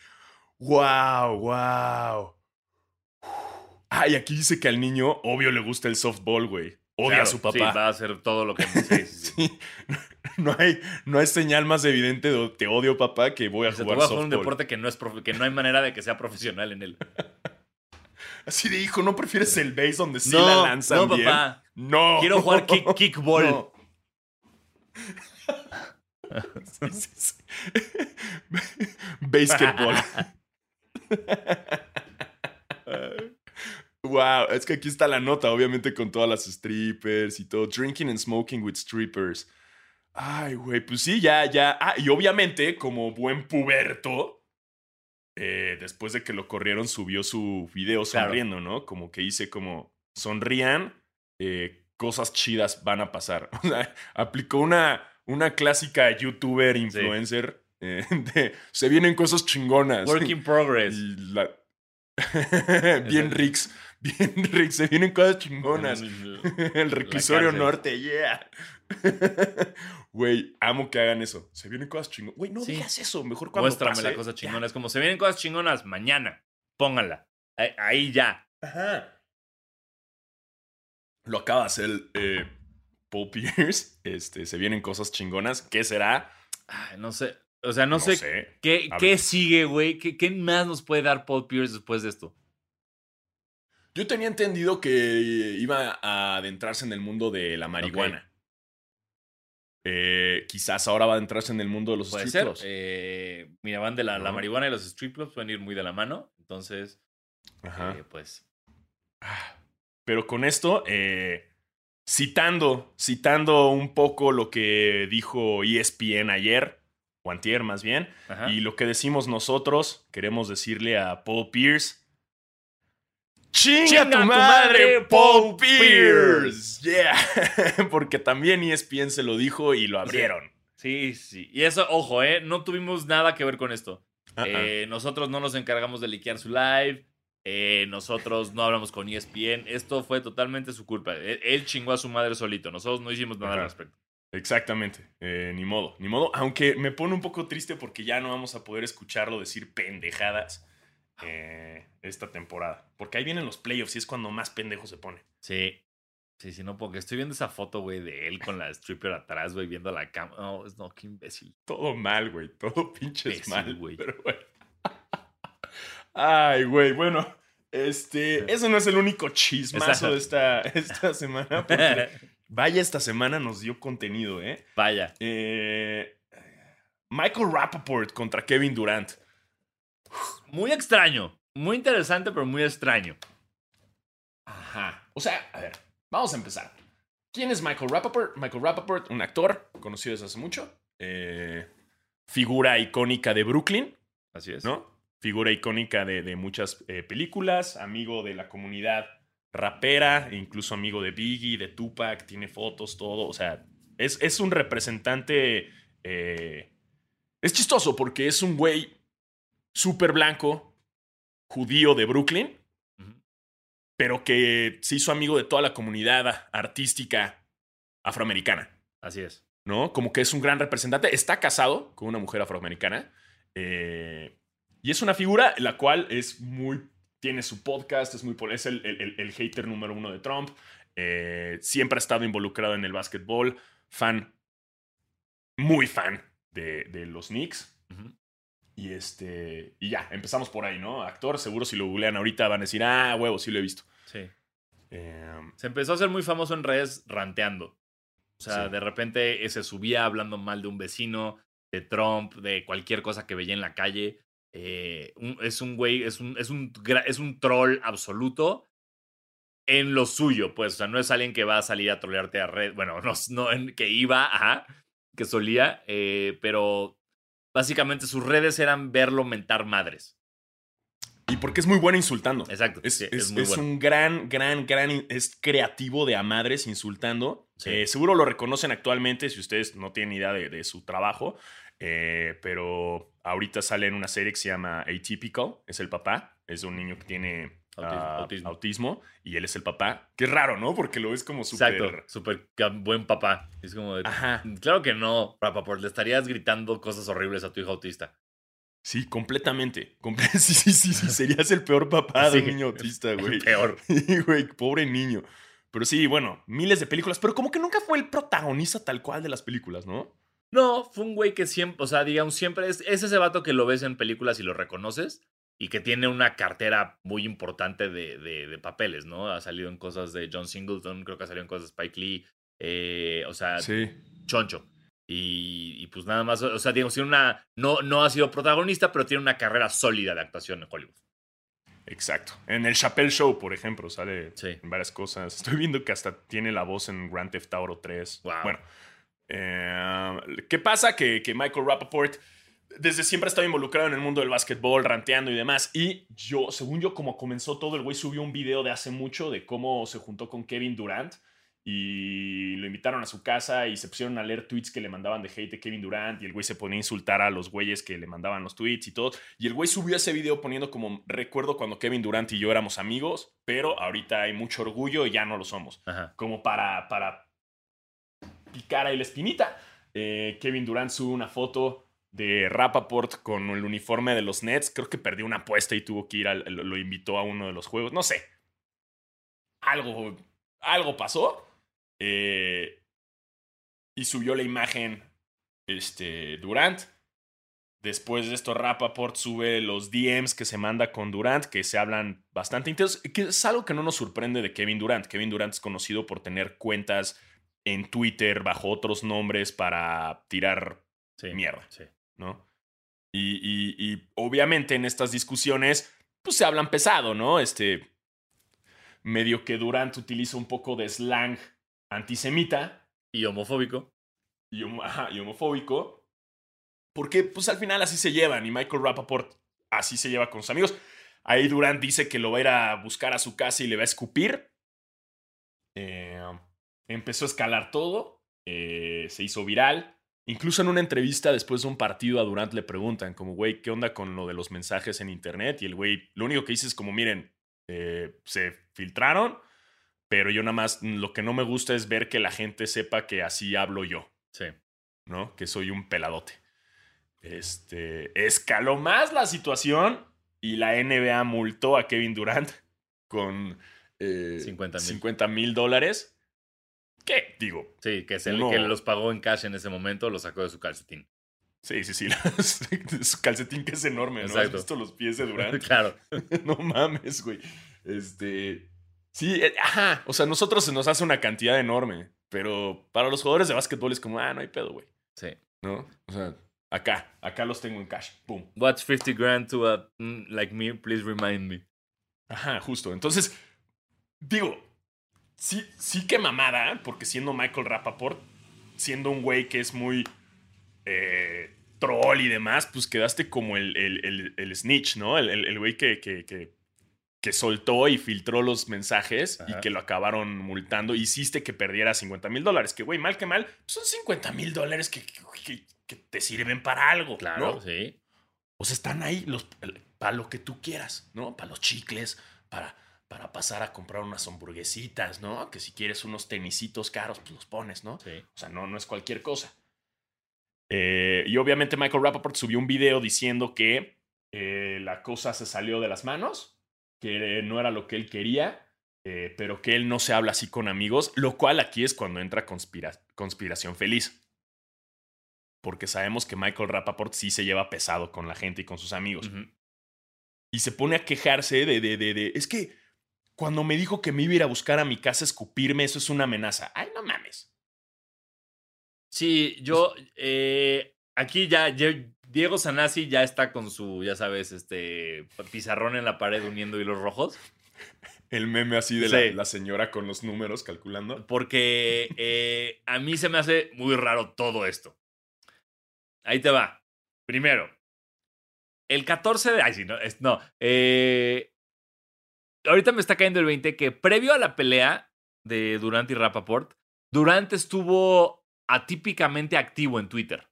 Wow, wow. Ah, y aquí dice que al niño, obvio, le gusta el softball, güey. Odia Claro, a su Sí, papá. va a hacer todo lo que. Sí, sí, sí. Sí. No hay, no hay señal más evidente de te odio, papá, que voy a O sea, te jugar voy a un deporte que no, es que no hay manera de que sea profesional en él. Así de hijo, ¿no prefieres el base donde sí la lanzan no, bien? papá. No. Quiero jugar kick, kickball. No. Sí, sí, sí. Basketball. wow, es que aquí está la nota, obviamente con todas las strippers y todo. Drinking and smoking with strippers. Ay, güey, pues sí, ya, ya. Ah, y obviamente, como buen puberto, eh, después de que lo corrieron, subió su video Claro. sonriendo, ¿no? Como que hice como, sonrían, eh, cosas chidas van a pasar. O sea, aplicó una, una clásica youtuber, influencer, eh, de, se vienen cosas chingonas. Work in progress. La- bien Rix, bien Rix, se vienen cosas chingonas. El reclusorio norte, yeah. Güey, amo que hagan eso. Se vienen cosas chingonas. Güey, no Sí. digas eso. Mejor cuando Muéstrame pase, la cosa chingona. Es como se vienen cosas chingonas mañana. Pónganla. Ahí, ahí ya. Ajá. Lo acaba de hacer eh, Paul Pierce. Este, se vienen cosas chingonas. ¿Qué será? Ay, no sé. O sea, no, sé, sé. qué, qué sigue, güey. ¿Qué, ¿Qué más nos puede dar Paul Pierce después de esto? Yo tenía entendido que iba a adentrarse en el mundo de la marihuana. Eh, quizás ahora va a adentrarse en el mundo de los Puede strip clubs. Eh, mira, van de la, marihuana y los strip clubs pueden ir muy de la mano. Entonces, Ajá. eh, pues. Ah, pero con esto, citando, citando un poco lo que dijo ESPN ayer, o antier más bien, Ajá. y lo que decimos nosotros, queremos decirle a Paul Pierce. ¡Chinga, tu madre, Paul Pierce! Yeah. Porque también E ESPN se lo dijo y lo abrieron. Sí, sí. Y eso, ojo, ¿eh? No tuvimos nada que ver con esto. Uh-uh. Eh, nosotros no nos encargamos de liquear su live. eh, nosotros no hablamos con E ESPN. Esto fue totalmente su culpa. Él, él chingó a su madre solito. Nosotros no hicimos nada al respecto. Exactamente. Eh, ni modo, ni modo. Aunque me pone un poco triste porque ya no vamos a poder escucharlo decir pendejadas eh, esta temporada. Porque ahí vienen los playoffs y es cuando más pendejo se pone. Sí. Sí, sí, no, porque estoy viendo esa foto, güey, de él con la stripper atrás, güey, viendo la cámara. No, es- no, qué imbécil. Todo mal, güey. Todo pinches mal, güey. Pero bueno. Ay, güey. Bueno, este, eso no es el único chismazo de esta, esta semana. Porque vaya, esta semana nos dio contenido, ¿eh? Vaya. Eh, Michael Rappaport contra Kevin Durant. Muy extraño. Muy interesante, pero muy extraño. Ajá. O sea, a ver, vamos a empezar. ¿Quién es Michael Rappaport? Michael Rappaport, un actor conocido desde hace mucho. eh, figura icónica de Brooklyn, Así es. ¿no? Figura icónica de, de muchas eh, películas, amigo de la comunidad rapera, incluso amigo de Biggie, de Tupac, tiene fotos, todo. O sea, es, es un representante. eh, es chistoso porque es un güey súper blanco, judío de Brooklyn, pero que se hizo amigo de toda la comunidad artística afroamericana, Así es. ¿no? Como que es un gran representante. Está casado con una mujer afroamericana. eh, y es una figura la cual es muy. Tiene su podcast, es muy. Es el, el- el- hater número uno de Trump. eh, siempre ha estado involucrado en el básquetbol. Fan. Muy fan de, de los Knicks. Y este. Y ya, empezamos por ahí, ¿no? Actor, seguro si lo googlean ahorita van a decir, ah, huevo, sí lo he visto. Sí. Eh, Se empezó a hacer muy famoso en redes ranteando. O sea, Sí. de repente eh, se subía hablando mal de un vecino, de Trump, de cualquier cosa que veía en la calle. Eh, un- es un güey, es un, es, un, es un troll absoluto en lo suyo, pues. O sea, no es alguien que va a salir a trolearte a red. Bueno, no, no en- que iba, ajá, que solía, eh, pero básicamente sus redes eran verlo mentar madres. y porque es muy bueno insultando. Exacto. Es, sí, es- es muy es bueno. un gran, gran, gran. Es creativo de a madres insultando. Sí. Eh, seguro lo reconocen actualmente si ustedes no tienen idea de, de su trabajo. eh, pero ahorita sale en una serie que se llama Atypical. Es el papá. Es un niño que tiene Autismo, ah, autismo. autismo, Y él es el papá. Qué raro, ¿no? Porque lo ves como súper. Exacto, súper buen papá. Es como de, Ajá. Claro que no, Rapaport. Le estarías gritando cosas horribles a tu hijo autista. Sí, completamente. Comple- sí, sí, sí, sí. Serías el peor papá de un Sí. niño autista, güey. Peor. Sí, güey, pobre niño. Pero sí, bueno, miles de películas, pero como que nunca fue el protagonista tal cual de las películas, ¿no? No, fue un güey que siempre, o sea, digamos, siempre es, es ese vato que lo ves en películas y lo reconoces y que tiene una cartera muy importante de, de- de papeles, ¿no? Ha salido en cosas de John Singleton, creo que ha salido en cosas de Spike Lee, eh, o sea, Sí. choncho. Y, y pues nada más, o sea, digamos, tiene una, no, no ha sido protagonista, pero tiene una carrera sólida de actuación en Hollywood. Exacto. En el Chappelle Show, por ejemplo, sale Sí. en varias cosas. Estoy viendo que hasta tiene la voz en Grand Theft Auto 3. Wow. Bueno, eh, ¿qué pasa? Que, que Michael Rappaport desde siempre ha estado involucrado en el mundo del básquetbol, ranteando y demás. Y yo, según yo, como comenzó todo, el güey subió un video de hace mucho de cómo se juntó con Kevin Durant y lo invitaron a su casa y se pusieron a leer tweets que le mandaban de hate de Kevin Durant y el güey se ponía a insultar a los güeyes que le mandaban los tweets y todo. Y el güey subió ese video poniendo como recuerdo cuando Kevin Durant y yo éramos amigos, pero ahorita hay mucho orgullo y ya no lo somos. Ajá. Como para, para picar ahí la espinita. Eh, Kevin Durant sube una foto de Rappaport con el uniforme de los Nets. Creo que perdió una apuesta y tuvo que ir al, lo, lo invitó a uno de los juegos. No sé. Algo, algo pasó. Eh, y subió la imagen este, Durant. Después de esto, Rappaport sube los DMs que se manda con Durant, que se hablan bastante intensos, que es algo que no nos sorprende de Kevin Durant. Kevin Durant es conocido por tener cuentas en Twitter bajo otros nombres para tirar Sí. Mierda. Sí. ¿No? Y, y- y obviamente en estas discusiones, pues se hablan pesado, ¿no? Este. medio que Durant utiliza un poco de slang antisemita Y homofóbico. y, homo- ajá, y homofóbico. Porque pues al final así se llevan y Michael Rappaport así se lleva con sus amigos. Ahí Durant dice que lo va a ir a buscar a su casa y le va a escupir. Eh, empezó a escalar todo. eh, se hizo viral. Incluso en una entrevista después de un partido a Durant le preguntan como, güey, ¿qué onda con lo de los mensajes en internet? Y el güey, lo único que dice es como, miren, eh, se filtraron, pero yo nada más, lo que no me gusta es ver que la gente sepa que así hablo yo. Sí. ¿no? Que soy un peladote. Este, escaló más la situación y la NBA multó a Kevin Durant con eh, 50,000. 50 mil dólares. ¿Qué? Digo, Sí, que, es el Uno- que los pagó en cash en ese momento, lo sacó de su calcetín. sí, sí, sí. su calcetín que es enorme, ¿no? ¿Has Exacto. visto los pies de Durant? claro. no mames, güey. Este. Sí, eh, ajá. O sea, nosotros se nos hace una cantidad enorme. Pero para los jugadores de básquetbol es como, ah, no hay pedo, güey. Sí. ¿No? O sea, acá, acá los tengo en cash. Pum. What's 50 grand to a mm, like me? Please remind me. Ajá, justo. Entonces, digo, sí, sí que mamada, porque siendo Michael Rappaport, siendo un güey que es muy eh, troll y demás, pues quedaste como el, el- el- el snitch, ¿no? El, güey que, que, que- que soltó y filtró los mensajes Ajá. y que lo acabaron multando. Hiciste que perdiera 50 mil dólares. Que, güey, mal que mal, pues son 50 mil dólares que, que- que te sirven para algo. Claro, ¿no? sí. O sea, están ahí los, para lo que tú quieras, ¿no? Para los chicles, para, para pasar a comprar unas hamburguesitas, ¿no? Que si quieres unos tenisitos caros, pues los pones, ¿no? Sí. O sea, no, no es cualquier cosa. Eh, y obviamente Michael Rappaport subió un video diciendo que eh, la cosa se salió de las manos, que no era lo que él quería, eh, pero que él no se habla así con amigos, lo cual aquí es cuando entra conspira- conspiración feliz. Porque sabemos que Michael Rappaport sí se lleva pesado con la gente y con sus amigos. Y se pone a quejarse de, de, de, de, es que cuando me dijo que me iba a ir a buscar a mi casa a escupirme, eso es una amenaza. Ay, no mames. Sí, yo eh, aquí ya, ya- Diego Sanasi ya está con su, ya sabes, este pizarrón en la pared uniendo hilos rojos. El meme así de Sí. la, la señora con los números calculando. Porque eh, a mí se me hace muy raro todo esto. Ahí te va. Primero, el 14 de... Ay, sí, no. es- no eh, ahorita me está cayendo el 20 que previo a la pelea de Durant y Rappaport, Durant estuvo atípicamente activo en Twitter.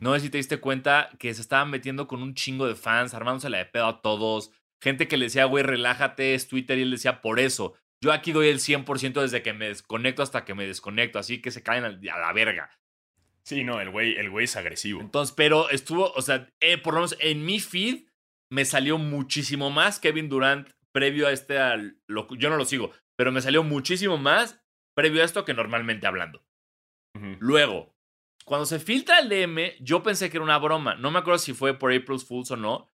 No sé si te diste cuenta que se estaban metiendo con un chingo de fans, armándose la de pedo a todos. Gente que le decía, güey, relájate, es Twitter. Y él decía, por eso. Yo aquí doy el 100% desde que me desconecto hasta que me desconecto. Así que se caen a la verga. Sí, no, el güey, el güey es agresivo. Entonces, pero estuvo, o sea, eh, por lo menos en mi feed me salió muchísimo más Kevin Durant previo a este. al- lo- yo no lo sigo, pero me salió muchísimo más previo a esto que normalmente hablando. Luego, cuando se filtra el DM, yo pensé que era una broma. No me acuerdo si fue por April's Fools o no,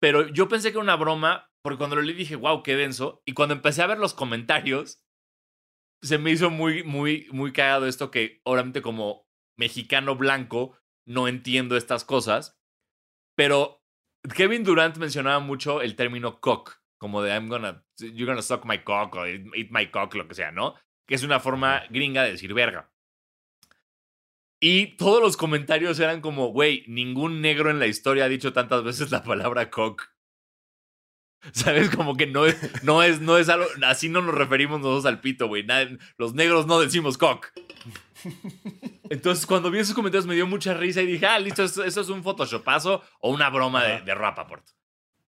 pero yo pensé que era una broma porque cuando lo leí dije, wow, qué denso. Y cuando empecé a ver los comentarios, se me hizo muy, muy, muy cagado esto que obviamente como mexicano blanco no entiendo estas cosas. Pero Kevin Durant mencionaba mucho el término cock, como de I'm gonna, you're gonna suck my cock o eat my cock, lo que sea, ¿no? Que es una forma gringa de decir verga. Y todos los comentarios eran como, güey, ningún negro en la historia ha dicho tantas veces la palabra cock. ¿Sabes? Como que no es, no es, no es algo, así no nos referimos nosotros al pito, güey. Los negros no decimos cock. Entonces, cuando vi esos comentarios me dio mucha risa y dije, ah, listo, eso, eso es un photoshopazo o una broma de, de Rappaport.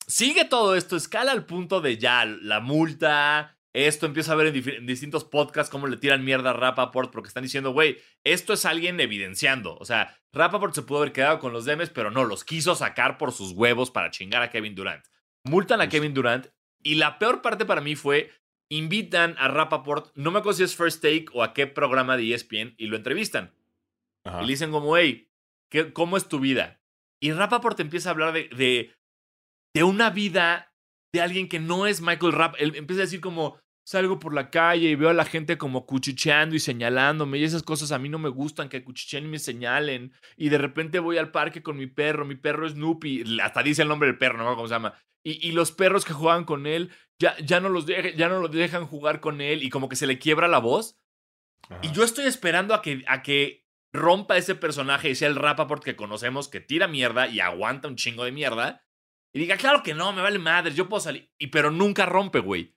Sigue todo esto, escala al punto de ya la multa, esto empieza a ver en, distintos podcasts cómo le tiran mierda a Rappaport porque están diciendo, güey, esto es alguien evidenciando. O sea, Rappaport se pudo haber quedado con los demes, pero no, los quiso sacar por sus huevos para chingar a Kevin Durant. Multan a. Kevin Durant y la peor parte para mí fue, invitan a Rappaport, no me acuerdo si es First Take o a qué programa de ESPN y lo entrevistan. Ajá. Y le dicen como, hey, ¿qué- ¿cómo es tu vida? Y Rappaport empieza a hablar de, de, de una vida de alguien que no es Michael Rapp. Él empieza a decir como, salgo por la calle y veo a la gente como cuchicheando y señalándome y esas cosas a mí no me gustan, que cuchicheen y me señalen. Y de repente voy al parque con mi perro, mi perro es Snoopy, hasta dice el nombre del perro, no me cómo se llama. Y, los perros que juegan con él ya, ya, no los ya no lo dejan jugar con él y como que se le quiebra la voz. Y yo estoy esperando a que, a que rompa ese personaje y sea el Rappaport que conocemos que tira mierda y aguanta un chingo de mierda. Y diga, claro que no, me vale madre, yo puedo salir. Y pero nunca rompe, güey.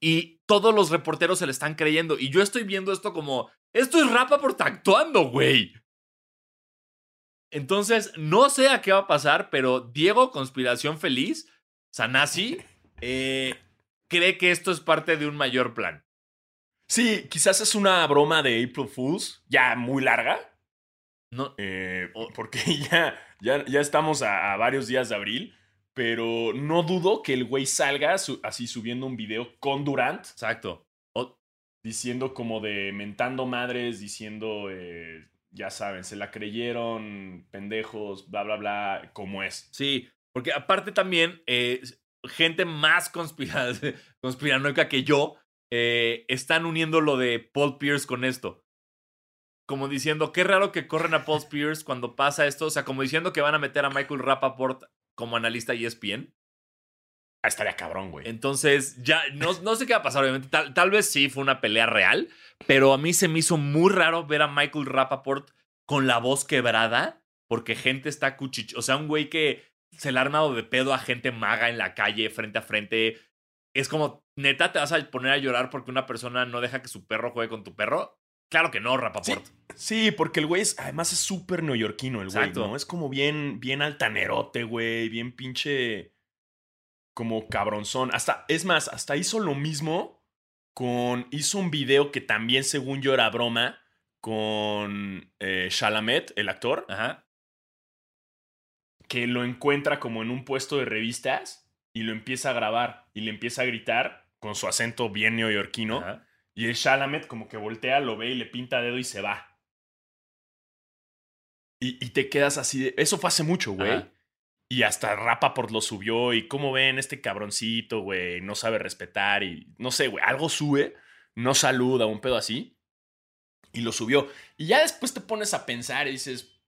Y todos los reporteros se le están creyendo. Y yo estoy viendo esto como, esto es Rappaport actuando, güey. Entonces, no sé a qué va a pasar, pero Diego, Conspiración Feliz, Sanasi, eh, cree que esto es parte de un mayor plan. Sí, quizás es una broma de April Fools, ya muy larga. No. Eh, porque ya, ya, ya estamos a, varios días de abril. Pero no dudo que el güey salga así subiendo un video con Durant. Exacto. diciendo como de mentando madres, diciendo, eh, ya saben, se la creyeron, pendejos, bla, bla, bla, como es. Sí, porque aparte también, eh, gente más conspiranoica que yo eh, están uniendo lo de Paul Pierce con esto. Como diciendo, qué raro que corren a Paul Pierce cuando pasa esto. O sea, como diciendo que van a meter a Michael Rappaport como analista ESPN. Ah, estaría cabrón, güey. Entonces, ya no, no sé qué va a pasar, obviamente. Tal, tal, vez sí fue una pelea real, pero a mí se me hizo muy raro ver a Michael Rappaport con la voz quebrada, porque gente está cuchich. O sea, un güey que se le ha armado de pedo a gente maga en la calle, frente a frente. Es como, neta, te vas a poner a llorar porque una persona no deja que su perro juegue con tu perro. Claro que no, Rapaport. Sí, porque el güey es, además es súper neoyorquino, el güey, ¿no? Es como bien, bien altanerote, güey, bien pinche, como cabronzón. Hasta, es más, hasta hizo lo mismo con, hizo un video que también según yo era broma, con eh, Chalamet, el actor. Ajá. Que lo encuentra como en un puesto de revistas y lo empieza a grabar y le empieza a gritar con su acento bien neoyorquino. Ajá y el Shalamet como que voltea, lo ve y le pinta dedo y se va. Y, y te quedas así de... Eso fue hace mucho, güey. Y hasta Rapa por lo subió. Y cómo ven este cabroncito, güey. No sabe respetar. Y no sé, güey. Algo sube. No saluda, un pedo así. Y lo subió. Y ya después te pones a pensar y dices.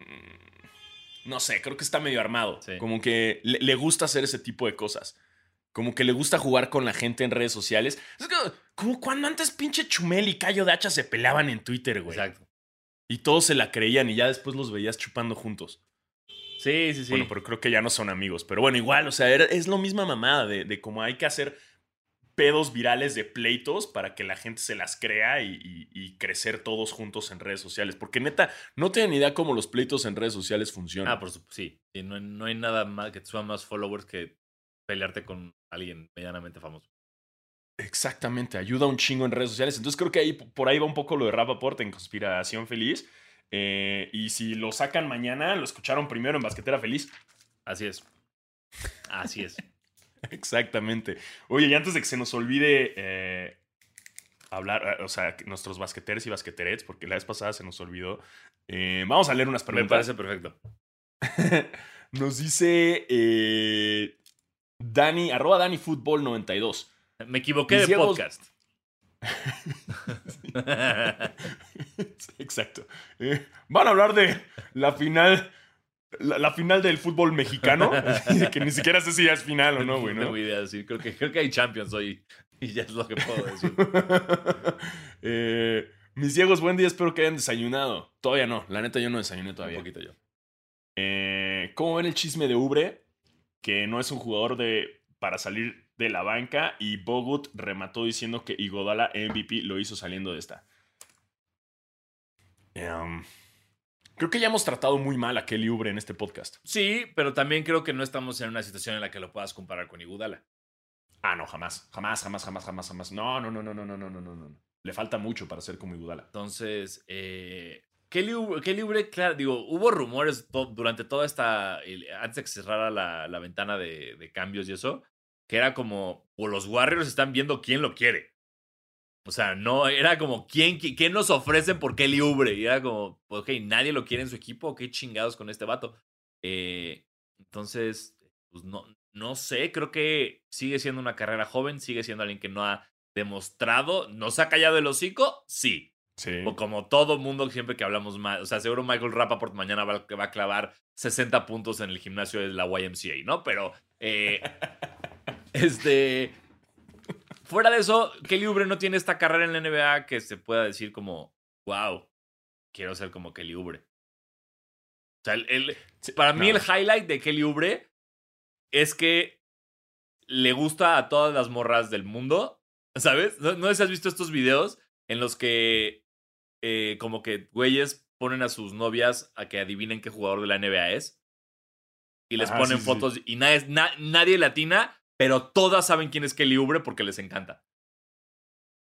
Mm, no sé, creo que está medio armado. Como que le, gusta hacer ese tipo de cosas. Como que le gusta jugar con la gente en redes sociales. Es como cuando antes pinche Chumel y Cayo de Hacha se peleaban en Twitter, güey. Exacto. Y todos se la creían y ya después los veías chupando juntos. Sí, sí, sí. Bueno, pero creo que ya no son amigos. Pero bueno, igual, o sea, es lo misma mamada de, de cómo hay que hacer pedos virales de pleitos para que la gente se las crea y, crecer todos juntos en redes sociales. Porque neta, no tienen idea cómo los pleitos en redes sociales funcionan. Ah, por supuesto, sí. no, no, hay nada más que te suban más followers que pelearte con alguien medianamente famoso. Exactamente, ayuda un chingo en redes sociales. Entonces creo que ahí por ahí va un poco lo de Rapaport en Conspiración Feliz. Eh, y si lo sacan mañana, lo escucharon primero en Basquetera Feliz. Así es. Así es. Exactamente. Oye, y antes de que se nos olvide eh, hablar, o sea, nuestros basqueteros y basqueterets, porque la vez pasada se nos olvidó, eh, vamos a leer unas preguntas. Me parece perfecto. nos dice Dani, arroba Dani Fútbol 92. Me equivoqué de podcast. Exacto. Eh, van a hablar de la final. La, final del fútbol mexicano. que ni siquiera sé si ya es final o no, güey. No tengo idea, sí. Creo que, creo que hay Champions hoy. Y ya es lo que puedo decir. Eh, mis ciegos, buen día. Espero que hayan desayunado. Todavía no. La neta, yo no desayuné todavía. Un poquito yo. Eh, ¿Cómo ven el chisme de Ubre? Que no es un jugador de para salir de la banca y Bogut remató diciendo que Igodala MVP lo hizo saliendo de esta. Em, creo que ya hemos tratado muy mal a Kelly Ubre en este podcast. Sí, pero también creo que no estamos en una situación en la que lo puedas comparar con Iguodala. Ah, no, jamás. Jamás, jamás, jamás, jamás, jamás. No, no, no, no, no, no, no, no, no. Le falta mucho para ser como Iguodala. Entonces, eh, Kelly, Ubre, claro, digo, hubo rumores durante toda esta, antes de que cerrara la, ventana de, cambios y eso, que era como, o los Warriors están viendo quién lo quiere. O sea, no, era como, ¿quién, quién nos ofrecen por Kelly Ubre? Y era como, ok, nadie lo quiere en su equipo, qué chingados con este vato. Eh, entonces, pues no, no sé, creo que sigue siendo una carrera joven, sigue siendo alguien que no ha demostrado, ¿nos ha callado el hocico? Sí. Sí. O como todo mundo siempre que hablamos más, o sea, seguro Michael Rappaport mañana va, va a clavar 60 puntos en el gimnasio de la YMCA, ¿no? Pero, eh, este, fuera de eso, Kelly Oubre no tiene esta carrera en la NBA que se pueda decir como, wow, quiero ser como Kelly Oubre. O sea, el, para mí no. el highlight de Kelly Oubre es que le gusta a todas las morras del mundo, ¿sabes? ¿No, no sé si has visto estos videos en los que eh, como que güeyes ponen a sus novias a que adivinen qué jugador de la NBA es? Y les Ajá, ponen sí, sí, fotos y nadie, na- nadie latina, pero todas saben quién es Kelly Oubre porque les encanta.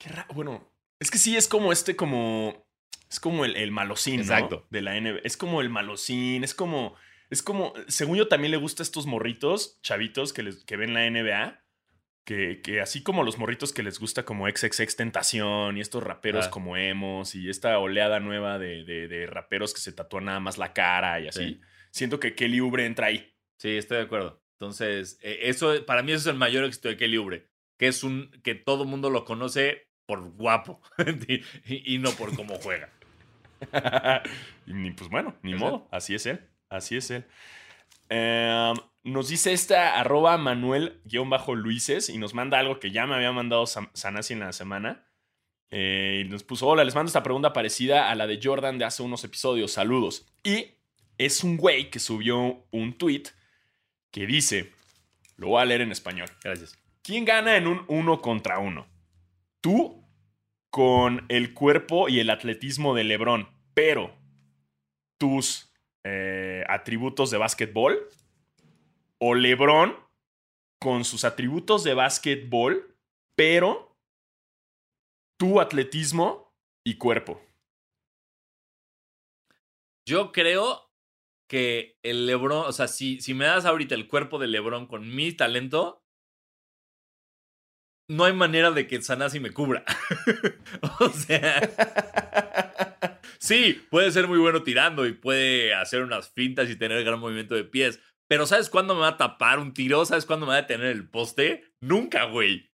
Qué ra- Bueno, es que sí es como este, como. Es como el, el malocín, ¿no? Exacto. De la NBA. Es como el malocín, es como. Es como. Según yo, también le gusta a estos morritos, chavitos que, les, que ven la NBA. Que, que así como los morritos que les gusta como XXX Tentación y estos raperos Ah. como emos y esta oleada nueva de, de- de raperos que se tatúan nada más la cara y así. Sí. Siento que Kelly Oubre entra ahí. Sí, estoy de acuerdo. Entonces, eh, eso para mí eso es el mayor éxito de Kelly Oubre, que es un que todo mundo lo conoce por guapo y, y no por cómo juega. y ni, pues bueno, ni modo. Así es él. Así es él. Em, nos dice esta arroba Manuel-Luises y nos manda algo que ya me había mandado Sanasi en la semana. Eh, y nos puso, hola, les mando esta pregunta parecida a la de Jordan de hace unos episodios. Saludos. Y es un güey que subió un tweet que dice, lo voy a leer en español. Gracias. ¿Quién gana en un uno contra uno? Tú con el cuerpo y el atletismo de LeBron, pero tus eh, atributos de básquetbol. O LeBron con sus atributos de básquetbol, pero tu atletismo y cuerpo. Yo creo que el LeBron, o sea, si, si me das ahorita el cuerpo de LeBron con mi talento, no hay manera de que Sanasi me cubra. o sea, sí, puede ser muy bueno tirando y puede hacer unas fintas y tener gran movimiento de pies. Pero ¿sabes cuándo me va a tapar un tiro? ¿Sabes cuándo me va a detener el poste? Nunca, güey.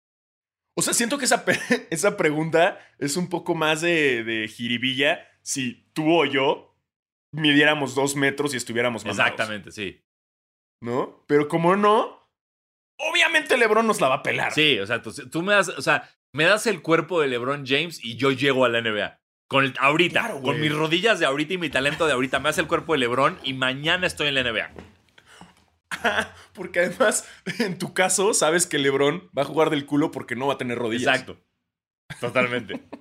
O sea, siento que esa, esa pregunta es un poco más de, de jiribilla si tú o yo midiéramos dos metros y estuviéramos mamados. Exactamente, sí. ¿No? Pero como no, obviamente LeBron nos la va a pelar. Sí, o sea, tú, tú me das, o sea, me das el cuerpo de LeBron James y yo llego a la NBA. Con el, ahorita, Claro, con mis rodillas de ahorita y mi talento de ahorita, me das el cuerpo de LeBron y mañana estoy en la NBA. Porque además, en tu caso, sabes que LeBron va a jugar del culo porque no va a tener rodillas. Exacto. Totalmente.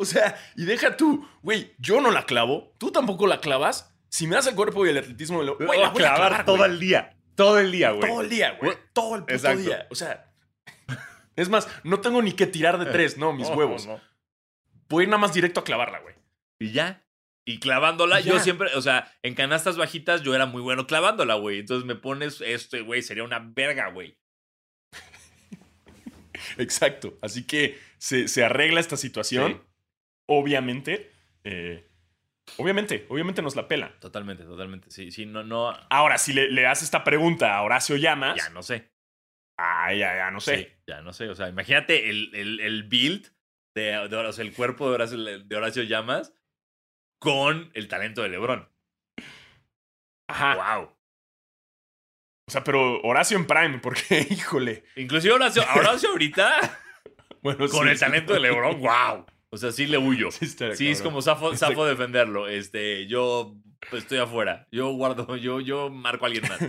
O sea, y deja tú, güey, yo no la clavo, tú tampoco la clavas. Si me das el cuerpo y el atletismo, Voy lo güey, la a voy clavar todo el día. Todo el día, güey. Todo el día, güey. Todo el puto Exacto. día. O sea, es más, no tengo ni que tirar de tres, no, mis No, huevos. no. Voy a ir nada más directo a clavarla, güey. Y ya. Y clavándola, yo siempre, o sea, en canastas bajitas yo era muy bueno clavándola, güey. Entonces me pones este, güey, sería una verga, güey. Exacto. Así que se, se arregla esta situación. Sí. Obviamente. eh, obviamente, obviamente nos la pela. Totalmente, totalmente. Sí, sí, no, no. Ahora, si le, le das esta pregunta a Horacio Llamas. Ya no sé. Ah, ya, ya, no sé. Sí, ya no sé. O sea, imagínate el, el, el build de, de el cuerpo de Horacio, de Horacio Llamas con el talento de LeBron. Ajá. ¡Wow! O sea, pero Horacio en Prime, porque, híjole. Inclusive Horacio, Horacio ahorita Bueno, con sí, el talento de LeBron, ¡wow! O sea, sí le huyo. Sí, está Sí, es como zafo, zafo defenderlo. Este, yo pues, estoy afuera. Yo guardo, yo, yo marco a alguien más.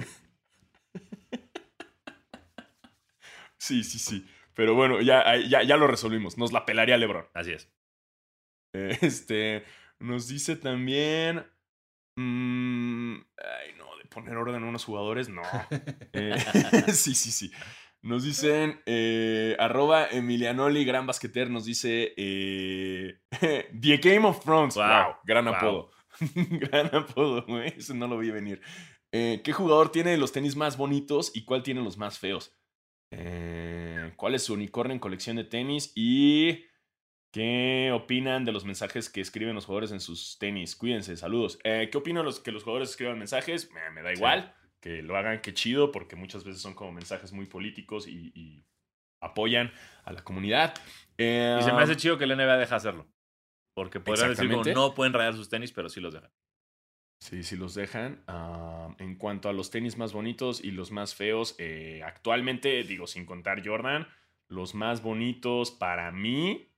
Sí, sí, sí. Pero bueno, ya, ya, ya lo resolvimos. Nos la pelaría LeBron. Así es. Este. Nos dice también. mm, ay, no, de poner orden a unos jugadores, no. Eh, sí, sí, sí. Nos dicen, eh, arroba Emilianoli, gran basqueter, nos dice, eh, The Game of Thrones. Wow, Wow, gran wow. apodo. gran apodo, güey. Ese no lo vi venir. Eh, ¿Qué jugador tiene los tenis más bonitos y cuál tiene los más feos? Eh, ¿Cuál es su unicornio en colección de tenis? Y ¿Qué opinan de los mensajes que escriben los jugadores en sus tenis? Cuídense, saludos. Eh, ¿Qué opinan los que los jugadores escriban mensajes? Me, me da igual. Que lo hagan, qué chido, porque muchas veces son como mensajes muy políticos y, y apoyan a la comunidad. Y se me hace chido que la NBA deja hacerlo. Porque podrían decir no pueden rayar sus tenis, pero sí los dejan. Sí, sí los dejan. Ah, en cuanto a los tenis más bonitos y los más feos, eh, actualmente, digo, sin contar Jordan, los más bonitos para mí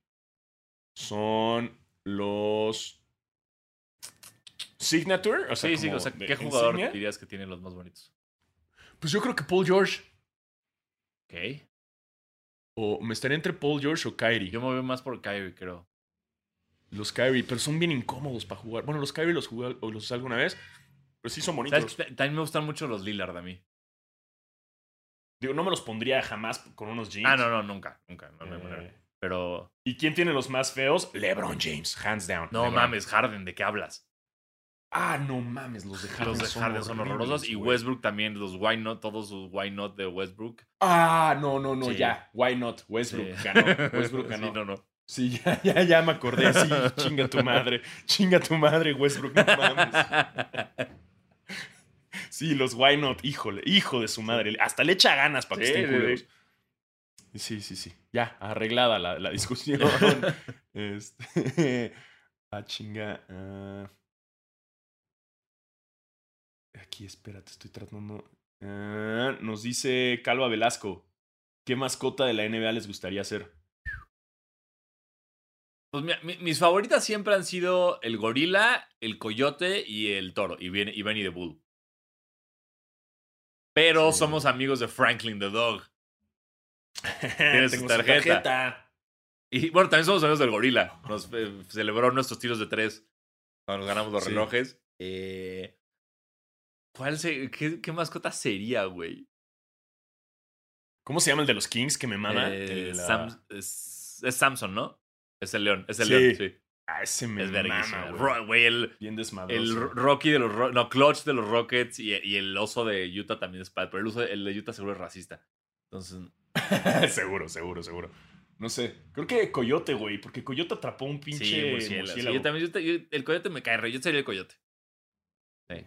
son los Signature. O sea, sí, sí, o sea, ¿qué jugador insignia. dirías que tiene los más bonitos? Pues yo creo que Paul George. Ok. O me estaría entre Paul George o Kyrie. Yo me veo más por Kyrie, creo. Los Kyrie, pero son bien incómodos para jugar. Bueno, los Kyrie los jugué o los usé alguna vez, pero sí son bonitos. También me gustan mucho los Lillard a mí. Digo, no me los pondría jamás con unos jeans. Ah, no, no, nunca, nunca. No, no hay Eh, manera. Pero, ¿Y quién tiene los más feos? LeBron James, hands down. no LeBron. mames, Harden, ¿de qué hablas? Ah, no mames, los de Harden, Los de Harden son horribles, horrorosos. Y. Westbrook también, los Why Not, todos sus Why Not de Westbrook. Ah, no, no, no, Sí. ya. Why not? Westbrook Sí. ganó. Westbrook ganó. Sí, no, no. Sí, ya, ya, ya me acordé. Sí, chinga tu madre. Chinga tu madre, Westbrook, no mames. Sí, los Why Not, híjole, hijo de su madre. Hasta le echa ganas para que Sí, estén sí, culeros. sí. Sí, sí. Ya, arreglada la, la discusión. este, ah, chinga. ah. Aquí, espérate, estoy tratando. Ah, nos dice Calva Velasco. ¿Qué mascota de la NBA les gustaría ser? Pues mi- mis favoritas siempre han sido el gorila, el coyote y el toro. Y, viene, y Benny the Bull. Pero Sí. somos amigos de Franklin the Dog. Tiene su Tengo tarjeta. Y bueno, también somos amigos del gorila. Nos eh, celebró nuestros tiros de tres cuando nos ganamos los Sí. relojes. Eh, ¿Cuál se, qué, qué mascota sería, güey? ¿Cómo se llama el de los Kings que me mama? Eh, ah, Sam- es, es Samson, ¿no? Es el león. Es el Sí. león, sí. ah, ese me Es verguísima. güey. Ro- Güey, el, Bien desmadroso. el Ro- Rocky de los... Ro- No, Clutch de los Rockets y, y el oso de Utah también es padre. Pero el, oso, el de Utah seguro es racista. Entonces... seguro, seguro, seguro. No sé. Creo que Coyote, güey. Porque Coyote atrapó un pinche sí, murciélago. Sí, murciélago. yo también, yo te- yo- el coyote me cae re. Yo sería el coyote. Sí.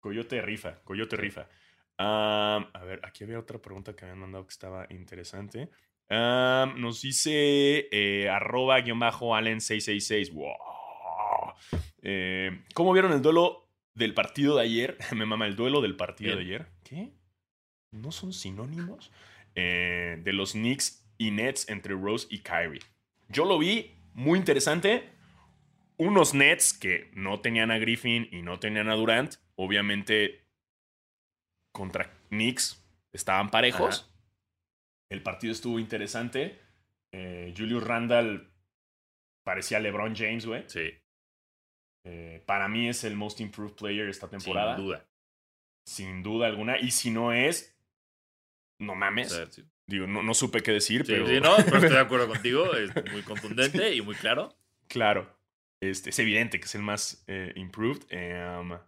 Coyote rifa. Coyote rifa. A ver, aquí había otra pregunta que habían mandado que estaba interesante. Nos dice eh, arroba guion bajo Allen666. Wow. Eh, ¿Cómo vieron el duelo del partido de ayer? Me mama el duelo del partido de ayer. ¿Qué? ¿No son sinónimos? Eh, de los Knicks y Nets entre Rose y Kyrie. Yo lo vi muy interesante. Unos Nets que no tenían a Griffin y no tenían a Durant. Obviamente, contra Knicks estaban parejos. Ajá. El partido estuvo interesante. Eh, Julius Randall parecía LeBron James, güey. Sí. Eh, para mí es el most improved player esta temporada. Sin duda. Sin duda alguna. Y si no es, no mames. Sí, sí. Digo, no, no supe qué decir, Sí, pero. sí, no, pero estoy de acuerdo contigo. Es muy contundente y muy claro. Claro. Este, es evidente que es el más eh, improved. Em,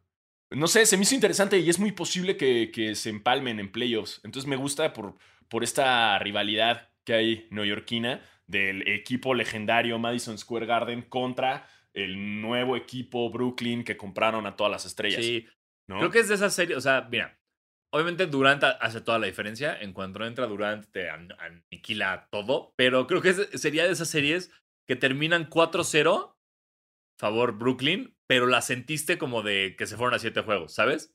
no sé, se me hizo interesante y es muy posible que, que se empalmen en playoffs. Entonces me gusta por, por esta rivalidad que hay neoyorquina del equipo legendario Madison Square Garden contra el nuevo equipo Brooklyn que compraron a todas las estrellas. Sí. ¿no? Creo que es de esas series. O sea, mira. Obviamente Durant ha- hace toda la diferencia. En cuanto entra Durant, te an- aniquila todo. Pero creo que sería de esas series que terminan 4-0 favor Brooklyn, pero la sentiste como de que se fueron a siete juegos, ¿sabes?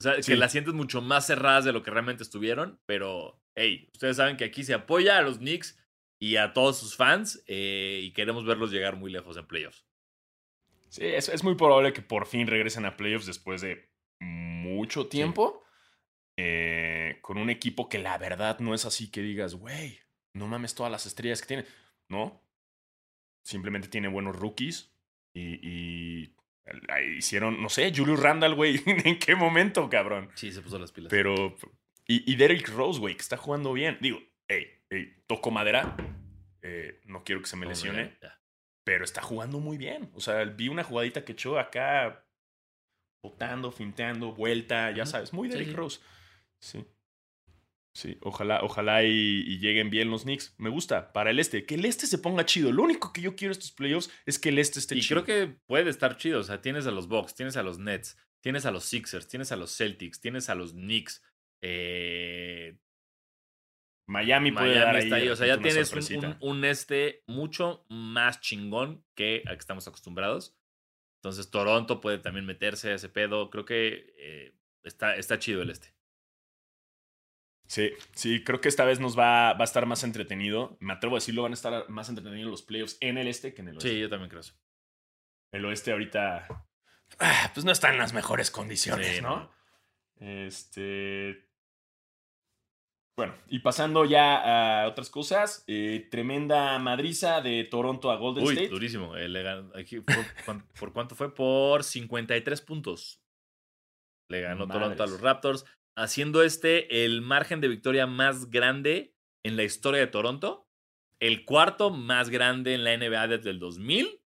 O sea, Sí. que las sientes mucho más cerradas de lo que realmente estuvieron, pero, hey, ustedes saben que aquí se apoya a los Knicks y a todos sus fans eh, y queremos verlos llegar muy lejos en playoffs. Sí, es, es muy probable que por fin regresen a playoffs después de mucho tiempo. eh, con un equipo que la verdad no es así que digas, güey, no mames todas las estrellas que tiene. No. Simplemente tiene buenos rookies y, hicieron, no sé, Julius Randall, güey, ¿en qué momento, cabrón? Sí, se puso las pilas. Pero. Y, y Derrick Rose, güey, que está jugando bien. Digo, hey, hey, toco madera. eh, no quiero que se me No, lesione pero está jugando muy bien. O sea, vi una jugadita que echó acá, botando, finteando, vuelta, ya sabes, muy Sí, Derrick sí. Rose. Sí. Sí, ojalá, ojalá y, y lleguen bien los Knicks. Me gusta para el este. Que el este se ponga chido. Lo único que yo quiero estos playoffs es que el este esté Y chido. creo que puede estar chido. O sea, tienes a los Bucks, tienes a los Nets, tienes a los Sixers, tienes a los Celtics, tienes a los Knicks. eh, Miami puede dar ahí está ahí. O sea, ya tienes un, este mucho más chingón que al que estamos acostumbrados. Entonces, Toronto puede también meterse a ese pedo. Creo que eh, está, está chido el este. Sí, sí, creo que esta vez nos va, va a estar más entretenido. Me atrevo a decirlo, van a estar más entretenidos los playoffs en el este que en el oeste. Sí, yo también creo eso. El oeste ahorita, ah, pues no está en las mejores condiciones, Sí, ¿no? Este. Bueno, y pasando ya a otras cosas, eh, tremenda madriza de Toronto a Golden Uy, State. durísimo. Eh, le gan- aquí, por, cuan- ¿por cuánto fue? Por 53 puntos. Le ganó Toronto a los Raptors, haciendo este el margen de victoria más grande en la historia de Toronto, el cuarto más grande en la NBA desde el 2000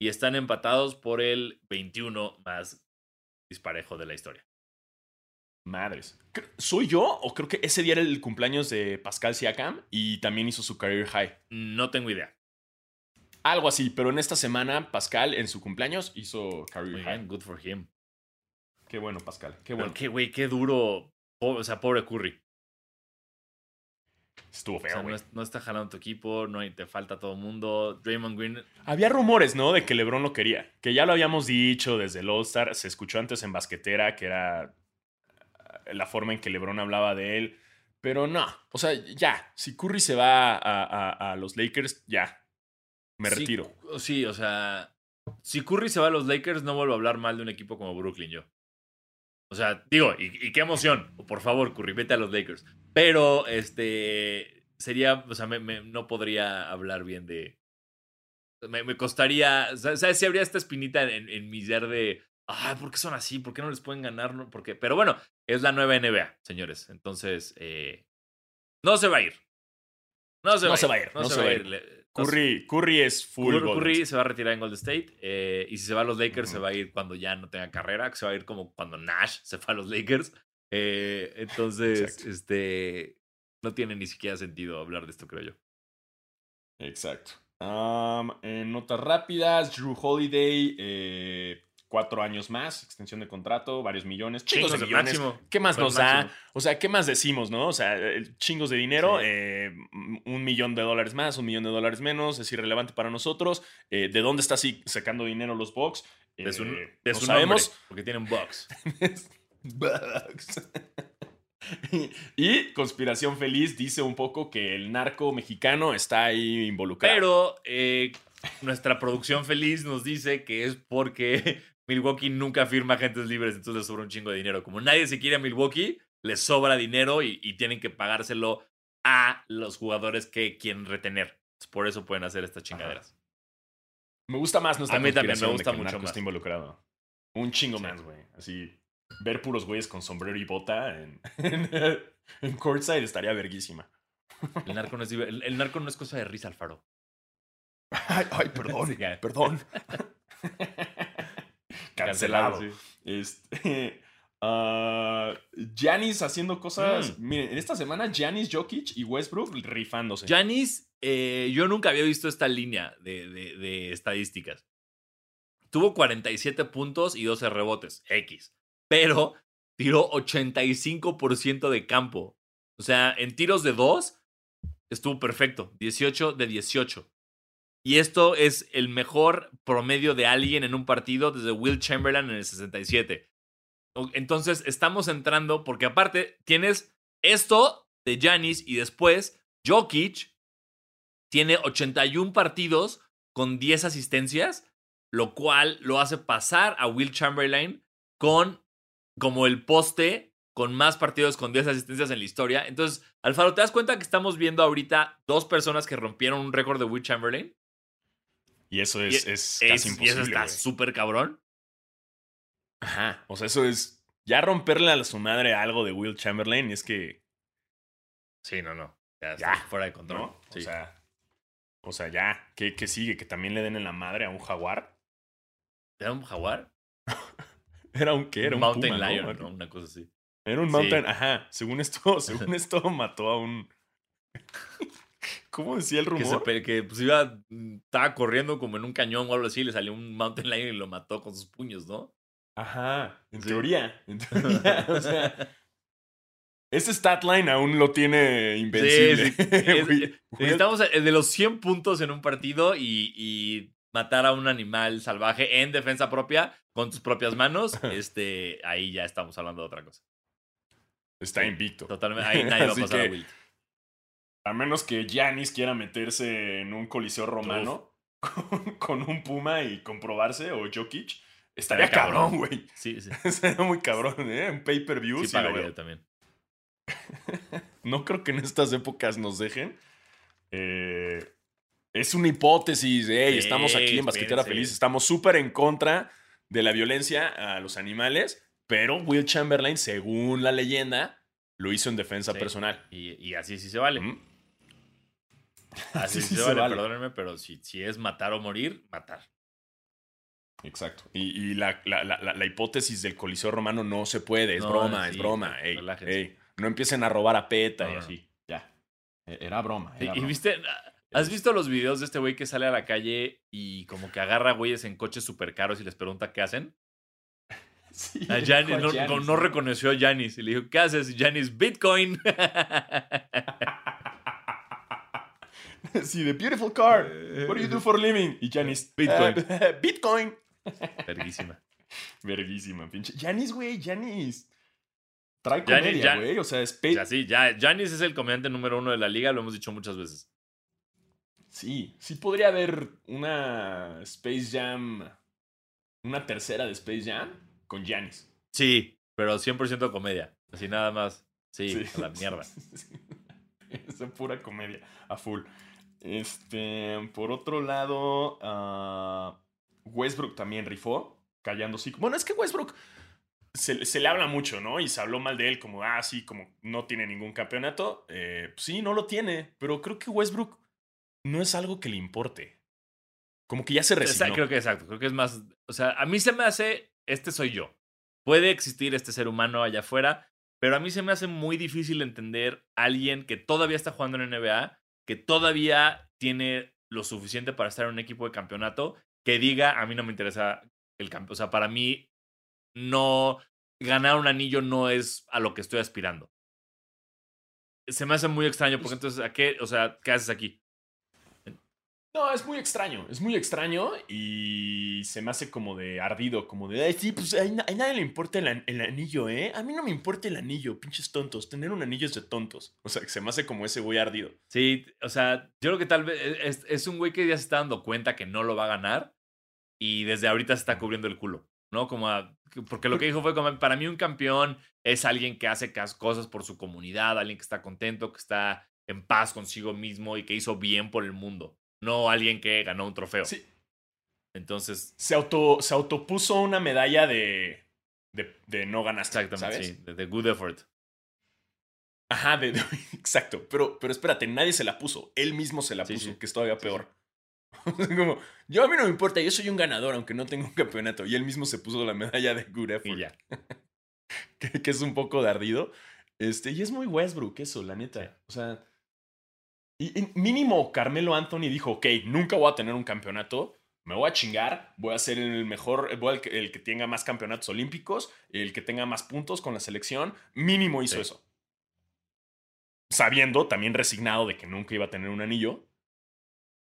y están empatados por el 21 más disparejo de la historia. Madres. ¿Soy yo o creo que ese día era el cumpleaños de Pascal Siakam y también hizo su career high? No tengo idea. Algo así, pero en esta semana Pascal en su cumpleaños hizo career Muy high. bien, good for him. Qué bueno, Pascal. Qué Pero bueno. qué, güey, qué duro. O sea, pobre Curry. Estuvo O sea, feo, no, güey. es- no está jalando tu equipo, no hay- te falta todo el mundo. Draymond Green Había rumores, ¿no? De que LeBron lo quería. Que ya lo habíamos dicho desde el All-Star. Se escuchó antes en Basquetera, que era eh, la forma en que LeBron hablaba de él. Pero no. O sea, ya. Si Curry se va a, a- a los Lakers, ya. Me Sí, retiro. Sí, o sea, si Curry se va a los Lakers, no vuelvo a hablar mal de un equipo como Brooklyn yo. O sea, digo, y, y qué emoción. Por favor, Curry, vete a los Lakers. Pero, este, sería, o sea, me- me- no podría hablar bien de... Me, me costaría, o sea. Si habría esta espinita en, en mi ser de, ay, ¿por qué son así? ¿Por qué no les pueden ganar? No, ¿Por qué? Pero bueno, es la nueva NBA, señores. Entonces, eh, no se va a ir. No se No va, se a va ir. a ir, no se va a ir. Curry, Curry es full. Curry, se va a retirar en Golden State. eh, y si se va a los Lakers, se va a ir cuando ya no tenga carrera. Se va a ir como cuando Nash se fue a los Lakers. eh, entonces, Exacto. este. No tiene ni siquiera sentido hablar de esto, creo yo. Exacto. Um, en notas rápidas, Drew Holiday, eh, cuatro años más, extensión de contrato, varios millones, chingos, Chingos de millones. máximo. ¿Qué más nos da? O sea, ¿qué más decimos, no? O sea, chingos de dinero, Sí. eh, un millón de dólares más, un millón de dólares menos, es irrelevante para nosotros. Eh, ¿De dónde está así sacando dinero los Bucks? Eh, de no su sabemos. porque tienen Bucks. Bucks. y Conspiración Feliz dice un poco que el narco mexicano está ahí involucrado. Pero eh, nuestra producción feliz nos dice que es porque Milwaukee nunca firma agentes libres, entonces les sobra un chingo de dinero. Como nadie se quiere a Milwaukee, les sobra dinero y, y tienen que pagárselo a los jugadores que quieren retener. Por eso pueden hacer estas chingaderas. Me gusta más nuestra A mí también me gusta mucho más. está involucrado. Un chingo Sí. más, güey. Así, ver puros güeyes con sombrero y bota en, en, en courtside estaría verguísima. El narco no es, diver- el, el narco no es cosa de risa, Alfaro. Ay, ay, perdón, perdón. Cancelado. sí. Este. ah, Giannis haciendo cosas. Mm. Miren, en esta semana, Giannis, Jokic y Westbrook rifándose. Giannis, eh, yo nunca había visto esta línea de, de- de estadísticas. Tuvo 47 puntos y 12 rebotes, X. Pero tiró 85% de campo. O sea, en tiros de 2 estuvo perfecto, 18 de 18. Y esto es el mejor promedio de alguien en un partido desde Will Chamberlain en el 67. O- Entonces, estamos entrando, porque aparte tienes esto de Giannis y después Jokic tiene 81 partidos con 10 asistencias, lo cual lo hace pasar a Will Chamberlain con como el poste con más partidos con 10 asistencias en la historia. Entonces, Alfaro, ¿te das cuenta que estamos viendo ahorita dos personas que rompieron un récord de Will Chamberlain? Y eso es, Y- es Es- casi y imposible. eso está súper cabrón. Ajá. O sea, eso es. Ya romperle a su madre algo de Will Chamberlain es que. Sí, no, no. Ya, Ya, está fuera de control. ¿No? Sí. O sea. O sea, ya. ¿Qué, qué sigue? ¿Que también le den en la madre a un jaguar? ¿Era un jaguar? ¿Era un qué? Era un Mountain puma, ¿no? Lion, ¿no? Una cosa así. Era un Sí. mountain. Ajá. Según esto, según esto, mató a un. ¿Cómo decía el Que, se rumor? pe- que pues iba, mm, estaba corriendo como en un cañón o algo así, le salió un Mountain Lion y lo mató con sus puños, ¿no? Ajá. En Sí. teoría. En teoría. o sea. Ese statline aún lo tiene invencible. Sí, sí. Es- Necesitamos el de los 100 puntos en un partido y, y matar a un animal salvaje en defensa propia con tus propias manos. Este, ahí ya estamos hablando de otra cosa. Está invicto. Totalmente. Ahí nadie va a pasar a que- Wilt. A menos que Giannis quiera meterse en un coliseo romano con, con un puma y comprobarse, o Jokic, estaría Estaría cabrón. güey. Sí, sí. Estaría muy cabrón, ¿eh? Un pay-per-view. Sí, sí pagaría también. No creo que en estas épocas nos dejen. Eh, es una hipótesis. Hey, Sí, estamos aquí en Basquetera. Feliz. Estamos súper en contra de la violencia a los animales. Pero Will Chamberlain, según la leyenda, lo hizo en defensa Sí. personal. Y, y así sí se vale. Mm. Así Sí, sí sí se vale, vale. perdónenme, pero si, si es matar o morir, matar. Exacto. Y, y la, la- la- la- hipótesis del Coliseo Romano no se puede. Es No, broma, sí, es broma. Ey, ey, no empiecen a robar a PETA No, y no, así. Ya. E- Era broma. Y, era y broma. viste, ¿has visto los videos de este güey que sale a la calle y como que agarra güeyes en coches súper caros y les pregunta qué hacen? Sí, A le Giannis, dijo a no, Giannis, no- no reconoció a Janis y le dijo, ¿qué haces? Janis, Bitcoin. Sí, the beautiful car. What do you do for a living? Y Janis, Bitcoin. "Eh, Bitcoin. Verguísima. Verguísima, pinche. Janis, güey, Janis. Trae comedia, ya- güey. O sea, es pe- sea, sí, ya, Janis es el comediante número uno de la liga, lo hemos dicho muchas veces. Sí, sí podría haber una Space Jam, una tercera de Space Jam con Janis. Sí, pero 100% comedia. Así nada más. Sí, Sí. a la mierda. Es de pura comedia, a full. Este, por otro lado, ah, Westbrook también rifó, callando sí. Bueno, es que Westbrook se, se le habla mucho, ¿no? Y se habló mal de él, como, ah, sí, como no tiene ningún campeonato. Eh, sí, no lo tiene, pero creo que Westbrook no es algo que le importe. Como que ya se resignó. creo que exacto. Creo que es más. O sea, a mí se me hace. Este soy yo. Puede existir este ser humano allá afuera, pero a mí se me hace muy difícil entender a alguien que todavía está jugando en NBA, que todavía tiene lo suficiente para estar en un equipo de campeonato, que diga, a mí no me interesa el campeón. O sea, para mí, no. Ganar un anillo no es a lo que estoy aspirando. Se me hace muy extraño, porque entonces, ¿a qué? O sea, ¿qué haces aquí? No, es muy extraño, es muy extraño y se me hace como de ardido, como de, ay, sí, pues a, na- a nadie le importa el, an- el anillo, ¿eh? A mí no me importa el anillo, pinches tontos, tener un anillo es de tontos. O sea, que se me hace como ese güey ardido. Sí, o sea, yo creo que tal vez es, es un güey que ya se está dando cuenta que no lo va a ganar y desde ahorita se está cubriendo el culo, ¿no? Como a- porque lo que dijo fue como, para mí un campeón es alguien que hace cosas por su comunidad, alguien que está contento, que está en paz consigo mismo y que hizo bien por el mundo, no alguien que ganó un trofeo. Sí, Entonces, se, auto, se autopuso una medalla de, de, de no ganaste, exactamente, ¿sabes? sí, de, de good effort. Ajá, de, de- exacto. Pero, pero espérate, nadie se la puso. Él mismo se la Sí, puso, sí. que es todavía peor. como, yo a mí no me importa, yo soy un ganador, aunque no tengo un campeonato. Y él mismo se puso la medalla de Good Effort. Y ya. que, que es un poco de ardido. Este, y es muy Westbrook eso, la neta. O sea, y, y mínimo Carmelo Anthony dijo, ok, nunca voy a tener un campeonato, me voy a chingar, voy a ser el mejor, voy a el, que- tenga más campeonatos olímpicos, el que tenga más puntos con la selección, mínimo hizo Sí. eso. Sabiendo, también resignado de que nunca iba a tener un anillo,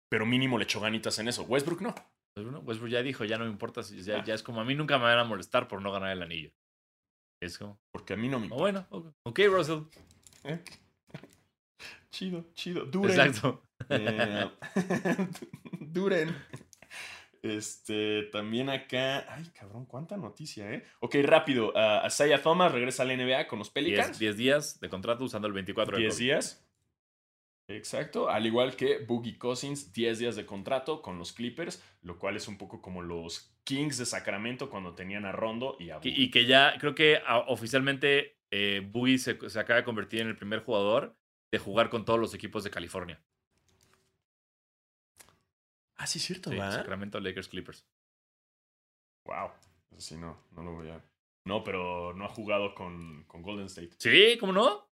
pero mínimo le echó ganitas en eso. Westbrook no. Pues Westbrook ya dijo, ya no me importa, ya, Ah. ya es como a mí nunca me van a molestar por no ganar el anillo. Es como, Porque a mí no me oh, importa. bueno, ok, ok, Russell. ¿eh? Chido, chido. Duren. Exacto. Eh, Duren. Este, también acá. Ay, cabrón, cuánta noticia, ¿eh? Ok, rápido. Uh, Asaya Thomas regresa a la NBA con los 10 Pelicans. 10 días de contrato usando el 24 de 10 COVID. días. Exacto. Al igual que Boogie Cousins, 10 días de contrato con los Clippers, lo cual es un poco como los Kings de Sacramento cuando tenían a Rondo y a Boogie. Y que ya creo que ah, oficialmente eh, Boogie se, se acaba de convertir en el primer jugador de jugar con todos los equipos de California. Ah, sí, es cierto, Sí. Sacramento, Lakers, Clippers. Wow. Eso sí, no, no lo voy a. No, pero no ha jugado con, con Golden State. Sí, ¿cómo no?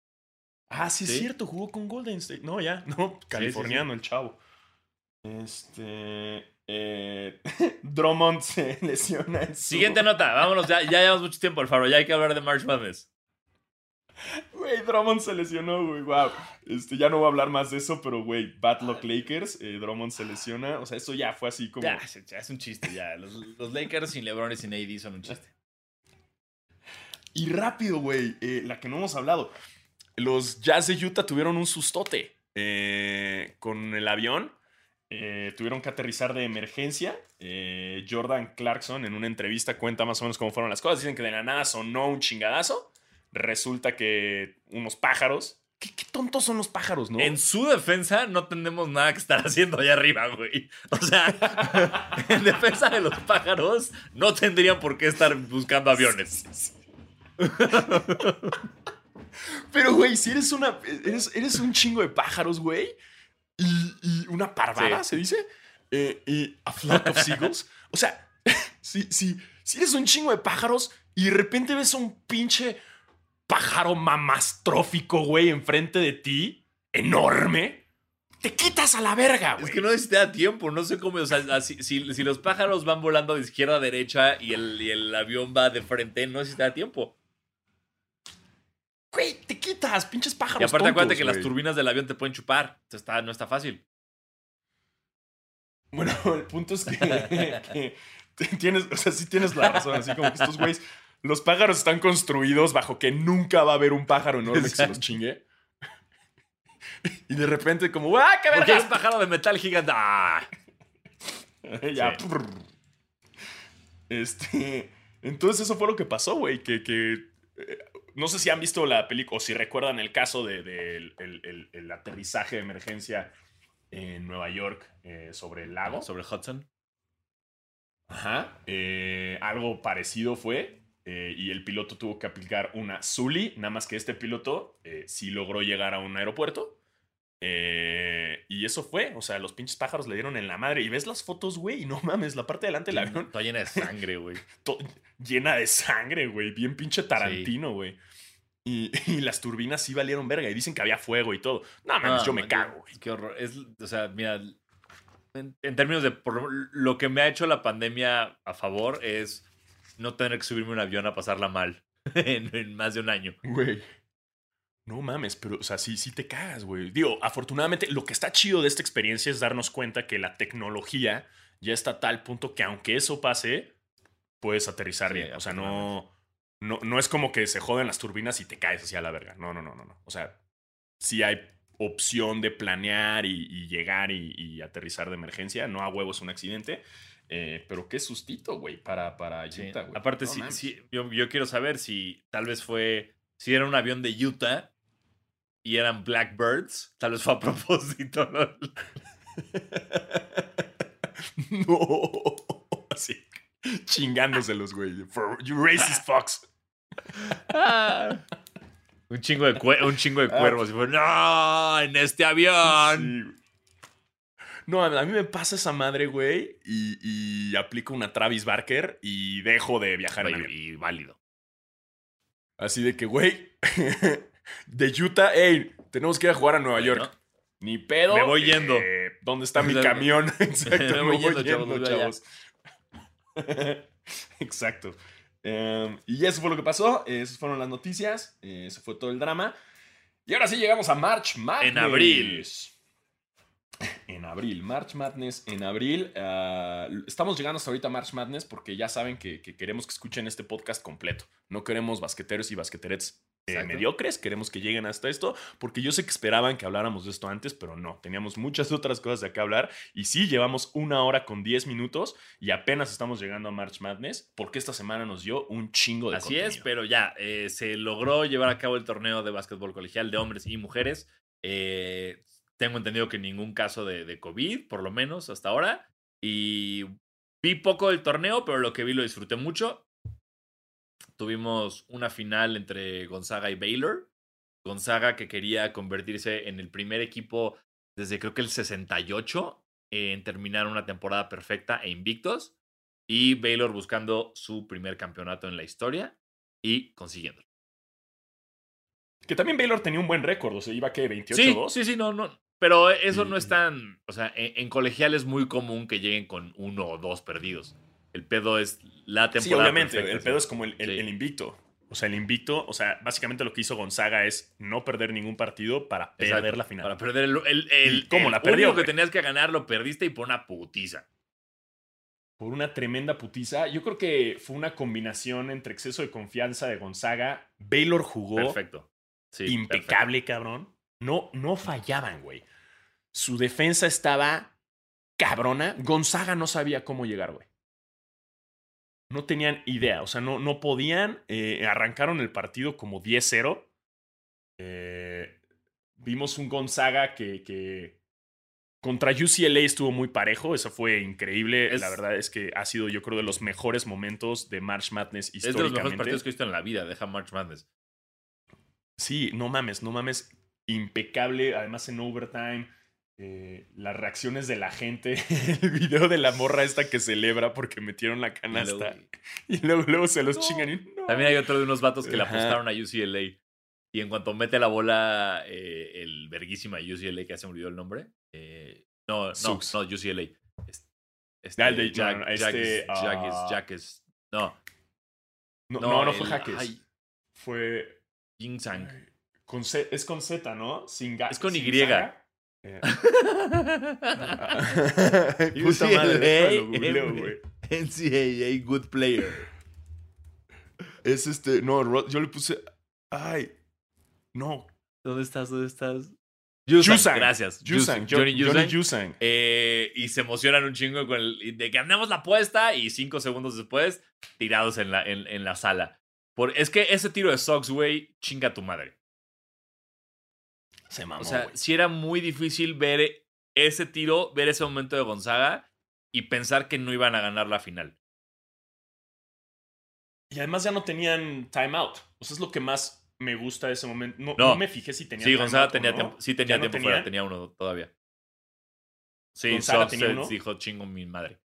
Ah, sí, es Sí. cierto, jugó con Golden State. No, ya, no, californiano el chavo. Este. Eh, Drummond se lesiona en su- Siguiente nota, vámonos, ya, ya llevamos mucho tiempo, Alfaro, ya hay que hablar de March Madness. Güey, Drummond se lesionó, güey, wow. Este, ya no voy a hablar más de eso, pero, güey, Bad Luck Lakers, eh, Drummond se lesiona. O sea, eso ya fue así como... Ya, ya es un chiste, ya. Los, los Lakers sin LeBron y sin AD son un chiste. Y rápido, güey, eh, la que no hemos hablado. Los Jazz de Utah tuvieron un sustote eh, con el avión. Eh, tuvieron que aterrizar de emergencia. Eh, Jordan Clarkson en una entrevista cuenta más o menos cómo fueron las cosas. Dicen que de la nada sonó un chingadazo. Resulta que unos pájaros. ¿Qué, qué tontos son los pájaros, no? En su defensa, no tenemos nada que estar haciendo allá arriba, güey. O sea, en defensa de los pájaros, no tendrían por qué estar buscando aviones. Pero, güey, si eres una. Eres, eres un chingo de pájaros, güey. Y, y una parvada, Sí. se dice. eh, y a flock of seagulls. O sea, si, si, si eres un chingo de pájaros y de repente ves a un pinche pájaro mamastrófico, güey, enfrente de ti, enorme, te quitas a la verga, güey. Es que no necesita tiempo, no sé cómo. O sea, si, si los pájaros van volando de izquierda a derecha y el, y el avión va de frente, no necesita tiempo. Güey, te quitas, pinches pájaros. Y aparte, acuérdate tontos, que las turbinas del avión te pueden chupar. Está, no está fácil. Bueno, el punto es que, que tienes, o sea, sí tienes la razón, así como que estos güeyes, los pájaros están construidos bajo que nunca va a haber un pájaro enorme que se los Exacto. chingue. Y de repente como, ¡ah, qué un vergas! pájaro de metal gigante. ¡Ah! ya, Sí. Este, entonces eso fue lo que pasó, güey, que, que eh, no sé si han visto la película o si recuerdan el caso del de, el- el- el aterrizaje de emergencia en Nueva York eh, sobre el lago. Sobre Hudson. Ajá. eh, algo parecido fue. Eh, y el piloto tuvo que aplicar una Zully. Nada más que este piloto eh, sí logró llegar a un aeropuerto. eh, y eso fue. O sea, los pinches pájaros le dieron en la madre. Y ves las fotos, güey. Y no mames, la parte de delante del avión Está llena de sangre, güey. llena de sangre, güey. Bien pinche Tarantino, güey. Y, y las turbinas sí valieron verga. Y dicen que había fuego y todo. No mames, yo me cago, güey. Qué horror. Es, o sea, mira, en, en términos de por lo que me ha hecho la pandemia a favor es no tener que subirme a un avión a pasarla mal en, en más de un año. Güey. No mames, pero, o sea, sí, sí te cagas, güey. Digo, afortunadamente, lo que está chido de esta experiencia es darnos cuenta que la tecnología ya está a tal punto que aunque eso pase, puedes aterrizar Sí, bien. O sea, no, no, no es como que se joden las turbinas y te caes hacia la verga. No, no, no, no. no. O sea, sí hay opción de planear y, y llegar y, y aterrizar de emergencia. No a huevo es un accidente. Eh, pero qué sustito, güey, para, para. Utah, güey. Aparte, No sí, sí, yo, yo quiero saber si tal vez fue, si era un avión de Utah y eran Blackbirds, tal vez fue a propósito. ¿no? No. Así. Chingándoselos, güey. For you racist fucks. un chingo de, un chingo de cuervos. Y fue, no, en este avión. Sí. No, a mí me pasa esa madre, güey, y, y aplico una Travis Barker y dejo de viajar en avión. y válido. Así de que, güey, de Utah, hey, tenemos que ir a jugar a Nueva York. Ni pedo. Me voy yendo. eh, ¿Dónde está mi camión? Exacto, Me me voy yendo, yendo, chavos. Exacto. Em, y eso fue lo que pasó. Esas fueron las noticias. eh, Ese fue todo el drama. Y ahora sí llegamos a March Madness. En abril. En abril, March Madness en abril. Ah, estamos llegando hasta ahorita a March Madness porque ya saben que, que queremos que escuchen este podcast completo. No queremos basqueteros y basqueterets eh, mediocres, queremos que lleguen hasta esto, porque yo sé que esperaban que habláramos de esto antes, pero no, teníamos muchas otras cosas de qué hablar. Y sí, llevamos una hora con 10 minutos y apenas estamos llegando a March Madness porque esta semana nos dio un chingo de Así es, pero ya, eh, se logró llevar a cabo el torneo de básquetbol colegial de hombres y mujeres. Eh, tengo entendido que ningún caso de, de COVID, por lo menos hasta ahora. Y vi poco del torneo, pero lo que vi lo disfruté mucho. Tuvimos una final entre Gonzaga y Baylor. Gonzaga que quería convertirse en el primer equipo desde creo que el 68 en terminar una temporada perfecta e invictos. Y Baylor buscando su primer campeonato en la historia y consiguiéndolo. Que también Baylor tenía un buen récord, o sea, iba que 28-2. Sí, sí, sí, no, no. Pero eso no es tan. O sea, en, en colegial es muy común que lleguen con uno o dos perdidos. El pedo es la temporada. Sí, obviamente, perfecta, el pedo es como el, el- Sí. el invicto. O sea, el invicto, o sea, básicamente lo que hizo Gonzaga es no perder ningún partido para perder Exacto, la final. Para perder el. el, el ¿Cómo el la perdió, único que tenías que ganar lo perdiste y por una putiza. Por una tremenda putiza. Yo creo que fue una combinación entre exceso de confianza de Gonzaga. Baylor jugó Perfecto. Sí, impecable, cabrón. No, no fallaban, güey. Su defensa estaba cabrona. Gonzaga no sabía cómo llegar, güey. No tenían idea, o sea, no, no podían. eh, arrancaron el partido como 10-0. Eh, vimos un Gonzaga que, que contra UCLA estuvo muy parejo. Eso fue increíble. Es- La verdad es que ha sido, yo creo, de los mejores momentos de March Madness Es de los mejores históricamente. partidos que he visto en la vida. Deja March Madness. Sí, no mames, no mames. Impecable, además en overtime. Eh, las reacciones de la gente. El video de la morra esta que celebra porque metieron la Y canasta. luego- Y luego, luego se los No. chingan. y, no. También hay otro de unos vatos que le apostaron a UCLA. Y en cuanto mete la bola, eh, el verguísima UCLA, que ya se me olvidó el nombre. eh, no, no, no, UCLA. Es- Este, el de- no, Jack, no, Jack este, is- Jack is- ah. Jack is- no, No, no, no fue el- Jaques. Fue. Con Z- es con Z, ¿no? Sin ga- Es con sin Y. saga. Eh, Puta madre, güey. NCAA Good Player. Es este. No, yo le puse. Ay. No. ¿Dónde estás? ¿Dónde estás? Yusang. Gracias. Yusang. Yusang. Johnny Johnny. Yusang. Eh, y se emocionan un chingo con el, de que ganamos la apuesta y cinco segundos después tirados en la, en, en la sala. Por, es que ese tiro de Sox, güey, chinga tu madre. Se mamó. O sea, güey. sí era muy difícil ver ese tiro, ver ese momento de Gonzaga y pensar que no iban a ganar la final. Y además ya no tenían timeout. O sea, es lo que más me gusta de ese momento. No, No. no me fijé si tenía Sí, Gonzaga tenía no. tiempo, sí tenía ¿Ya no tiempo tenía? fuera, tenía uno todavía. Sí, ¿Gonzaga tenía uno? dijo chingo mi madre.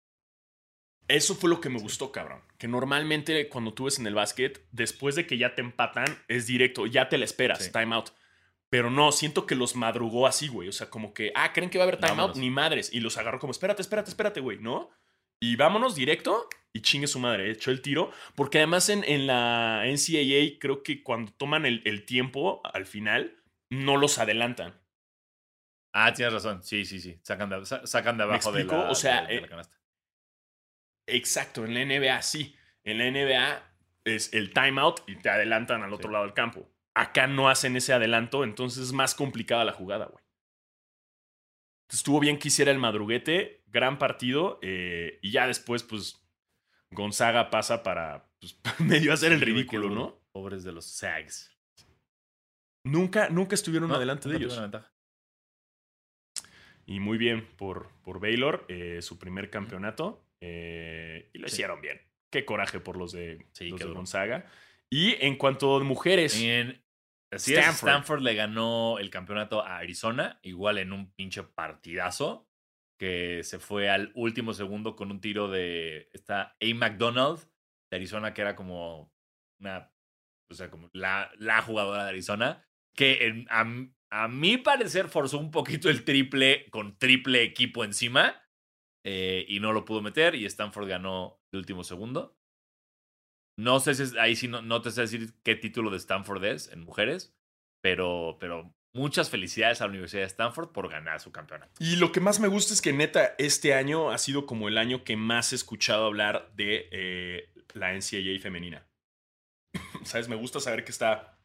Eso fue lo que me gustó, cabrón. Que normalmente cuando tú ves en el básquet, después de que ya te empatan, es directo, ya te la esperas, Sí. timeout. Pero no, siento que los madrugó así, güey. O sea, como que, ah, ¿creen que va a haber timeout? Ni madres. Y los agarró como, espérate, espérate, espérate, güey, ¿no? Y vámonos directo y chingue su madre, echó el tiro. Porque además en, en la NCAA creo que cuando toman el, el tiempo al final, no los adelantan. Ah, tienes razón. Sí, sí, sí. Sacan de, sa- sacan de abajo explico? la, O sea, de- de la eh, canasta. Exacto, en la NBA sí. En la NBA es el timeout y te adelantan al otro Sí. lado del campo. Acá no hacen ese adelanto, entonces es más complicada la jugada, güey. Estuvo bien que hiciera el madruguete, gran partido, eh, y ya después, pues, Gonzaga pasa para pues, medio hacer el Sí, ridículo, ¿no? Pobres de los Sags. Nunca, nunca estuvieron No, adelante de ellos. ventaja. Y muy bien por, por Baylor, eh, su primer campeonato. eh, y lo Sí. hicieron bien. Qué coraje por los de, Sí, los de. Gonzaga. Y en cuanto a mujeres, En, así es, Stanford. Stanford le ganó el campeonato a Arizona, igual en un pinche partidazo, que se fue al último segundo con un tiro de esta A. McDonald de Arizona, que era como una, o sea, como la, la jugadora de Arizona, que en- a, a mi parecer forzó un poquito el triple con triple equipo encima eh, y no lo pudo meter y Stanford ganó el último segundo. No sé si es- ahí sí no, no te sé decir qué título de Stanford es en mujeres, pero, pero muchas felicidades a la Universidad de Stanford por ganar su campeonato. Y lo que más me gusta es que neta, este año ha sido como el año que más he escuchado hablar de eh, la NCAA femenina. ¿Sabes? Me gusta saber que está...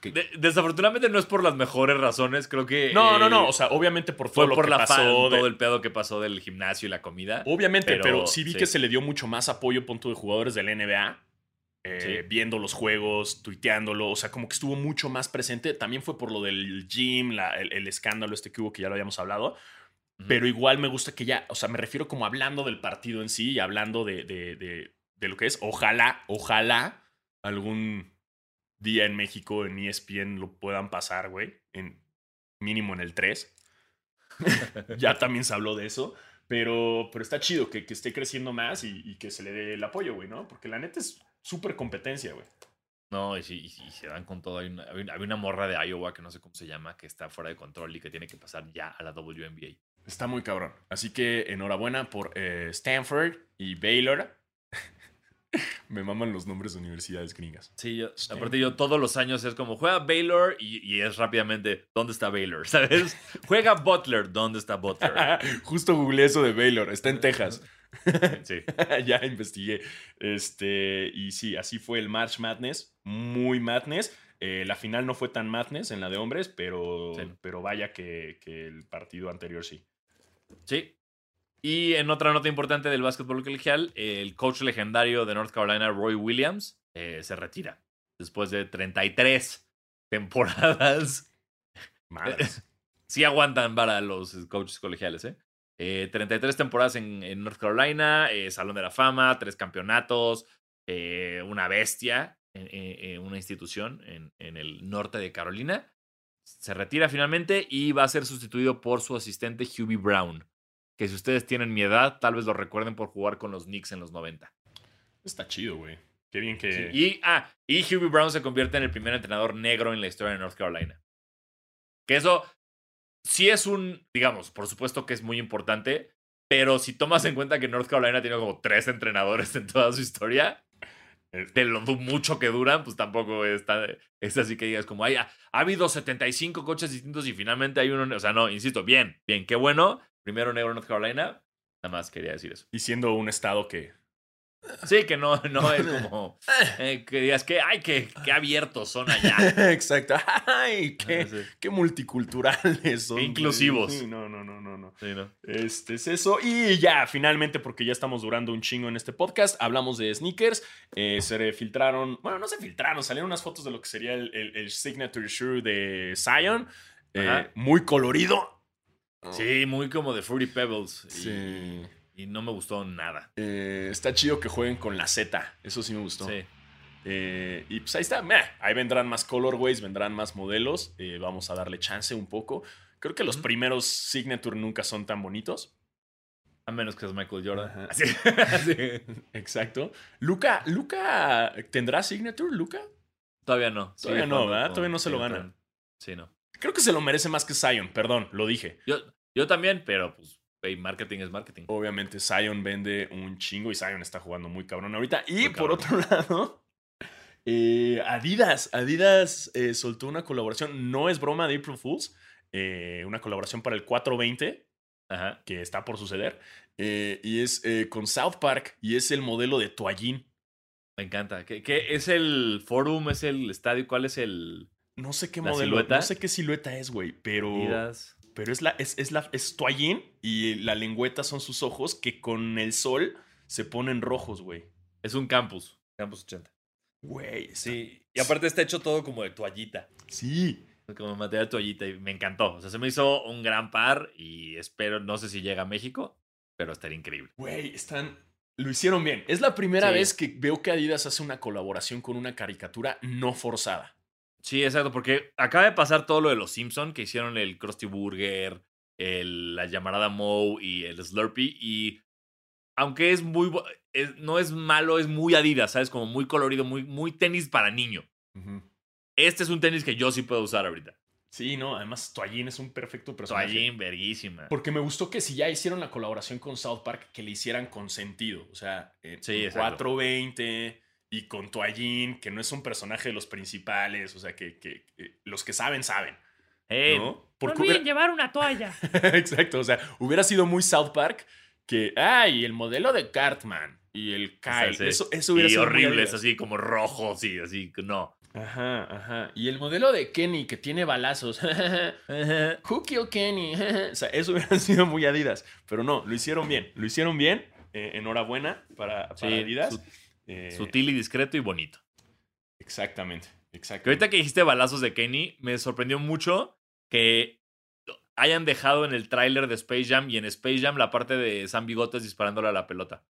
que- De- desafortunadamente no es por las mejores razones, creo que... No, no, eh, no. O sea, obviamente por todo fue lo por que la pasó. fan, de- todo el pedo que pasó del gimnasio y la comida. Obviamente, pero, pero, sí vi sí. que se le dio mucho más apoyo, punto de jugadores del NBA. Eh, Sí. Viendo los juegos, tuiteándolo. O sea, como que estuvo mucho más presente. También fue por lo del gym, la- el, el escándalo este que hubo, que ya lo habíamos hablado. Pero igual me gusta que ya, o sea, me refiero como hablando del partido en sí y hablando de, de, de- de lo que es. Ojalá, ojalá algún día en México en ESPN lo puedan pasar, güey. En, mínimo en el 3. ya también se habló de eso. Pero, pero está chido que, que esté creciendo más y, y que se le dé el apoyo, güey, ¿no? Porque la neta es súper competencia, güey. No, y, se dan con todo. Hay una, hay morra de Iowa que no sé cómo se llama, que está fuera de control y que tiene que pasar ya a la WNBA. Está muy cabrón. Así que enhorabuena por eh, Stanford y Baylor. Me maman los nombres de universidades gringas. Sí, yo, aparte yo todos los años es como juega Baylor y, y es rápidamente ¿dónde está Baylor? ¿Sabes? Juega Butler, ¿dónde está Butler? Justo googleé eso de Baylor. Está en Texas. Sí. ya investigué. Este, y sí, así fue el March Madness. Muy Madness. Eh, la final no fue tan Madness en la de hombres, pero, Sí. pero vaya que, que el partido anterior sí. Sí. Y en otra nota importante del básquetbol colegial, el coach legendario de North Carolina, Roy Williams, eh, se retira después de 33 temporadas. Madres. Sí aguantan para los coaches colegiales, ¿eh? Eh, 33 temporadas en, en North Carolina, eh, Salón de la Fama, tres campeonatos, eh, una bestia, en, en- en una institución en, en el norte de Carolina. Se retira finalmente y va a ser sustituido por su asistente Hubie Brown, que si ustedes tienen mi edad, tal vez lo recuerden por jugar con los Knicks en los 90. Está chido, güey. Qué bien que. Y, ah, y Hubie Brown se convierte en el primer entrenador negro en la historia de North Carolina. Que eso sí es un, digamos, por supuesto que es muy importante, pero si tomas en cuenta que North Carolina tiene como tres entrenadores en toda su historia, Eh, de lo du- mucho que duran, pues tampoco está, es así que digas como, "Ay, ha, ha habido 75 coches distintos y finalmente hay uno, o sea, no, insisto, bien, bien, qué bueno, primero negro North Carolina, nada más quería decir eso. Y siendo un estado que. Sí, que no, no es como eh, que digas que, ay, que, que abiertos son allá. Exacto. Ay, qué, Sí, qué multiculturales son. Qué inclusivos. No, no, no, no, no. sí, ¿no? Este es eso. Y ya, finalmente, porque ya estamos durando un chingo en este podcast, hablamos de sneakers. Eh, se filtraron, bueno, no se filtraron, salieron unas fotos de lo que sería el, el- el signature shoe de Zion. Eh, muy colorido. Sí, muy como de Fruity Pebbles. Sí. Y, no me gustó nada. Eh, está chido que jueguen con la Z. Eso sí me gustó. Sí. Eh, y pues ahí está. Meh, ahí vendrán más colorways, vendrán más modelos. Eh, vamos a darle chance un poco. Creo que los primeros Signature nunca son tan bonitos. A menos que es Michael Jordan. Así. así. Exacto. Luca, Luca, ¿tendrá Signature, Luca? Todavía no. Todavía no, ¿verdad? Todavía no se lo gana. Sí, no. Creo que se lo merece más que Zion, perdón, lo dije. Yo, yo también, pero pues, hey, marketing es marketing. Obviamente Zion vende un chingo y Zion está jugando muy cabrón ahorita. Y por otro lado, eh, Adidas. Adidas eh, soltó una colaboración, no es broma de April Fools, eh, una colaboración para el 420 Ajá. que está por suceder. y es con South Park y es el modelo de toallín. Me encanta. ¿Qué, qué es el forum? ¿Es el estadio? ¿Cuál es el No sé qué ¿La modelo, silueta? no sé qué silueta es, güey, pero... Adidas? Pero es la, es, es la, es toallín y la lengüeta son sus ojos que con el sol se ponen rojos, güey. Es un campus. Campus 80. Güey, Sí. Y aparte está hecho todo como de toallita. Sí. Como material de toallita. Y me encantó. O sea, se me hizo un gran par. Y espero, no sé si llega a México, pero estaría increíble. Güey, están. Lo hicieron bien. Es la primera Sí. vez que veo que Adidas hace una colaboración con una caricatura no forzada. Sí, exacto, porque acaba de pasar todo lo de los Simpson que hicieron el Krusty Burger, el, la llamarada Moe y el Slurpee. Y aunque es muy. es- no es malo, es muy Adidas, ¿sabes? Como muy colorido, muy, muy tenis para niño. Este es un tenis que yo sí puedo usar ahorita. Sí, no, además Toallín es un perfecto personaje. Toallín, verguísima. Porque me gustó que si ya hicieron la colaboración con South Park, que le hicieran con sentido. O sea, en Sí, en exacto. 420 y con Toallín, que no es un personaje de los principales. O sea, que, que- que los que saben, saben. Hey, ¿no? Porque hubiera- llevar una toalla. Exacto, o sea, hubiera sido muy South Park que, ay, el modelo de Cartman y el Kyle. sí. Eso, eso hubiera y sido horribles, así como rojos y así. que No. Ajá, ajá. Y el modelo de Kenny que tiene balazos. Who killed Kenny? o sea, eso hubiera sido muy Adidas. Pero no, lo hicieron bien. Lo hicieron bien. Eh, enhorabuena para, para Sí, Adidas. su- Eh, Sutil y discreto y bonito. Exactamente, exacto. Que ahorita que dijiste balazos de Kenny, me sorprendió mucho que hayan dejado en el tráiler de Space Jam y en Space Jam la parte de Sam Bigotes disparándole a la pelota.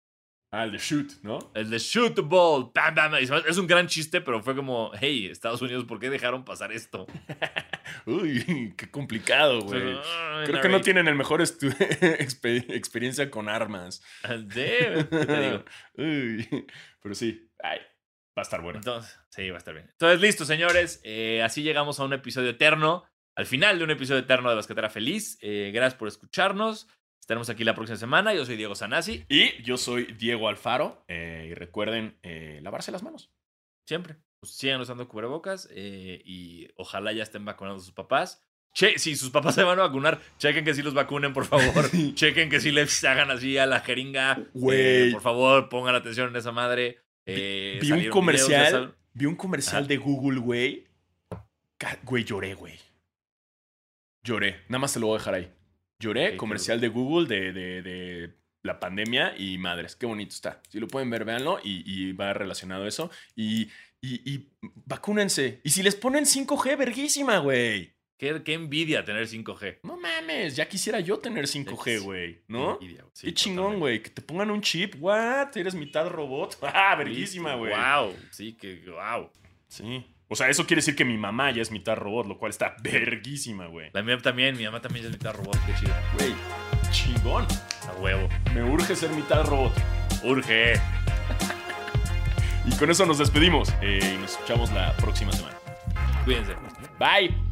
Ah, el de Shoot, ¿no? El de shoot the ball, bam, bam. Es un gran chiste, pero fue como, hey, Estados Unidos, ¿por qué dejaron pasar esto? Uy, qué complicado, güey. Creo que no tienen el mejor experiencia con armas. Sí, ¿qué te digo? Uy, pero sí, ay, va a estar bueno. Entonces, sí, va a estar bien. Entonces, listo, señores. eh, así llegamos a un episodio eterno. Al final de un episodio eterno de Basquetera Feliz. Eh, gracias por escucharnos. Estaremos aquí la próxima semana. Yo soy Diego Sanasi. Y yo soy Diego Alfaro. eh, y recuerden eh, lavarse las manos. Siempre. Pues sigan usando cubrebocas eh, y ojalá ya estén vacunando a sus papás. Che, si sus papás se van a vacunar, chequen que sí los vacunen, por favor. chequen que sí les hagan así a la jeringa. Güey. por favor, pongan atención en esa madre. Vi un comercial. videos, Vi un comercial Ajá. de Google, güey. Güey, lloré, güey. Lloré. Nada más te lo voy a dejar ahí. Lloré, comercial de Google de, de- de la pandemia y madres, qué bonito está. Si lo pueden ver, véanlo y, y va relacionado a eso. Y, y, y vacúnense. Y si les ponen 5G, verguísima, güey. Qué, qué envidia tener 5G. No mames, ya quisiera yo tener 5G, güey. ¿no? Qué envidia, sí, qué chingón, güey. Que te pongan un chip. What? Eres mitad robot. Ah, verguísima, güey. Wow, sí, que wow. Sí. O sea, eso quiere decir que mi mamá ya es mitad robot, lo cual está verguísima, güey. La mía también, mi mamá también es mitad robot, qué chido. Güey, chingón. A huevo. Me urge ser mitad robot. Urge. Y con eso nos despedimos. eh, y nos escuchamos la próxima semana. Cuídense. Bye.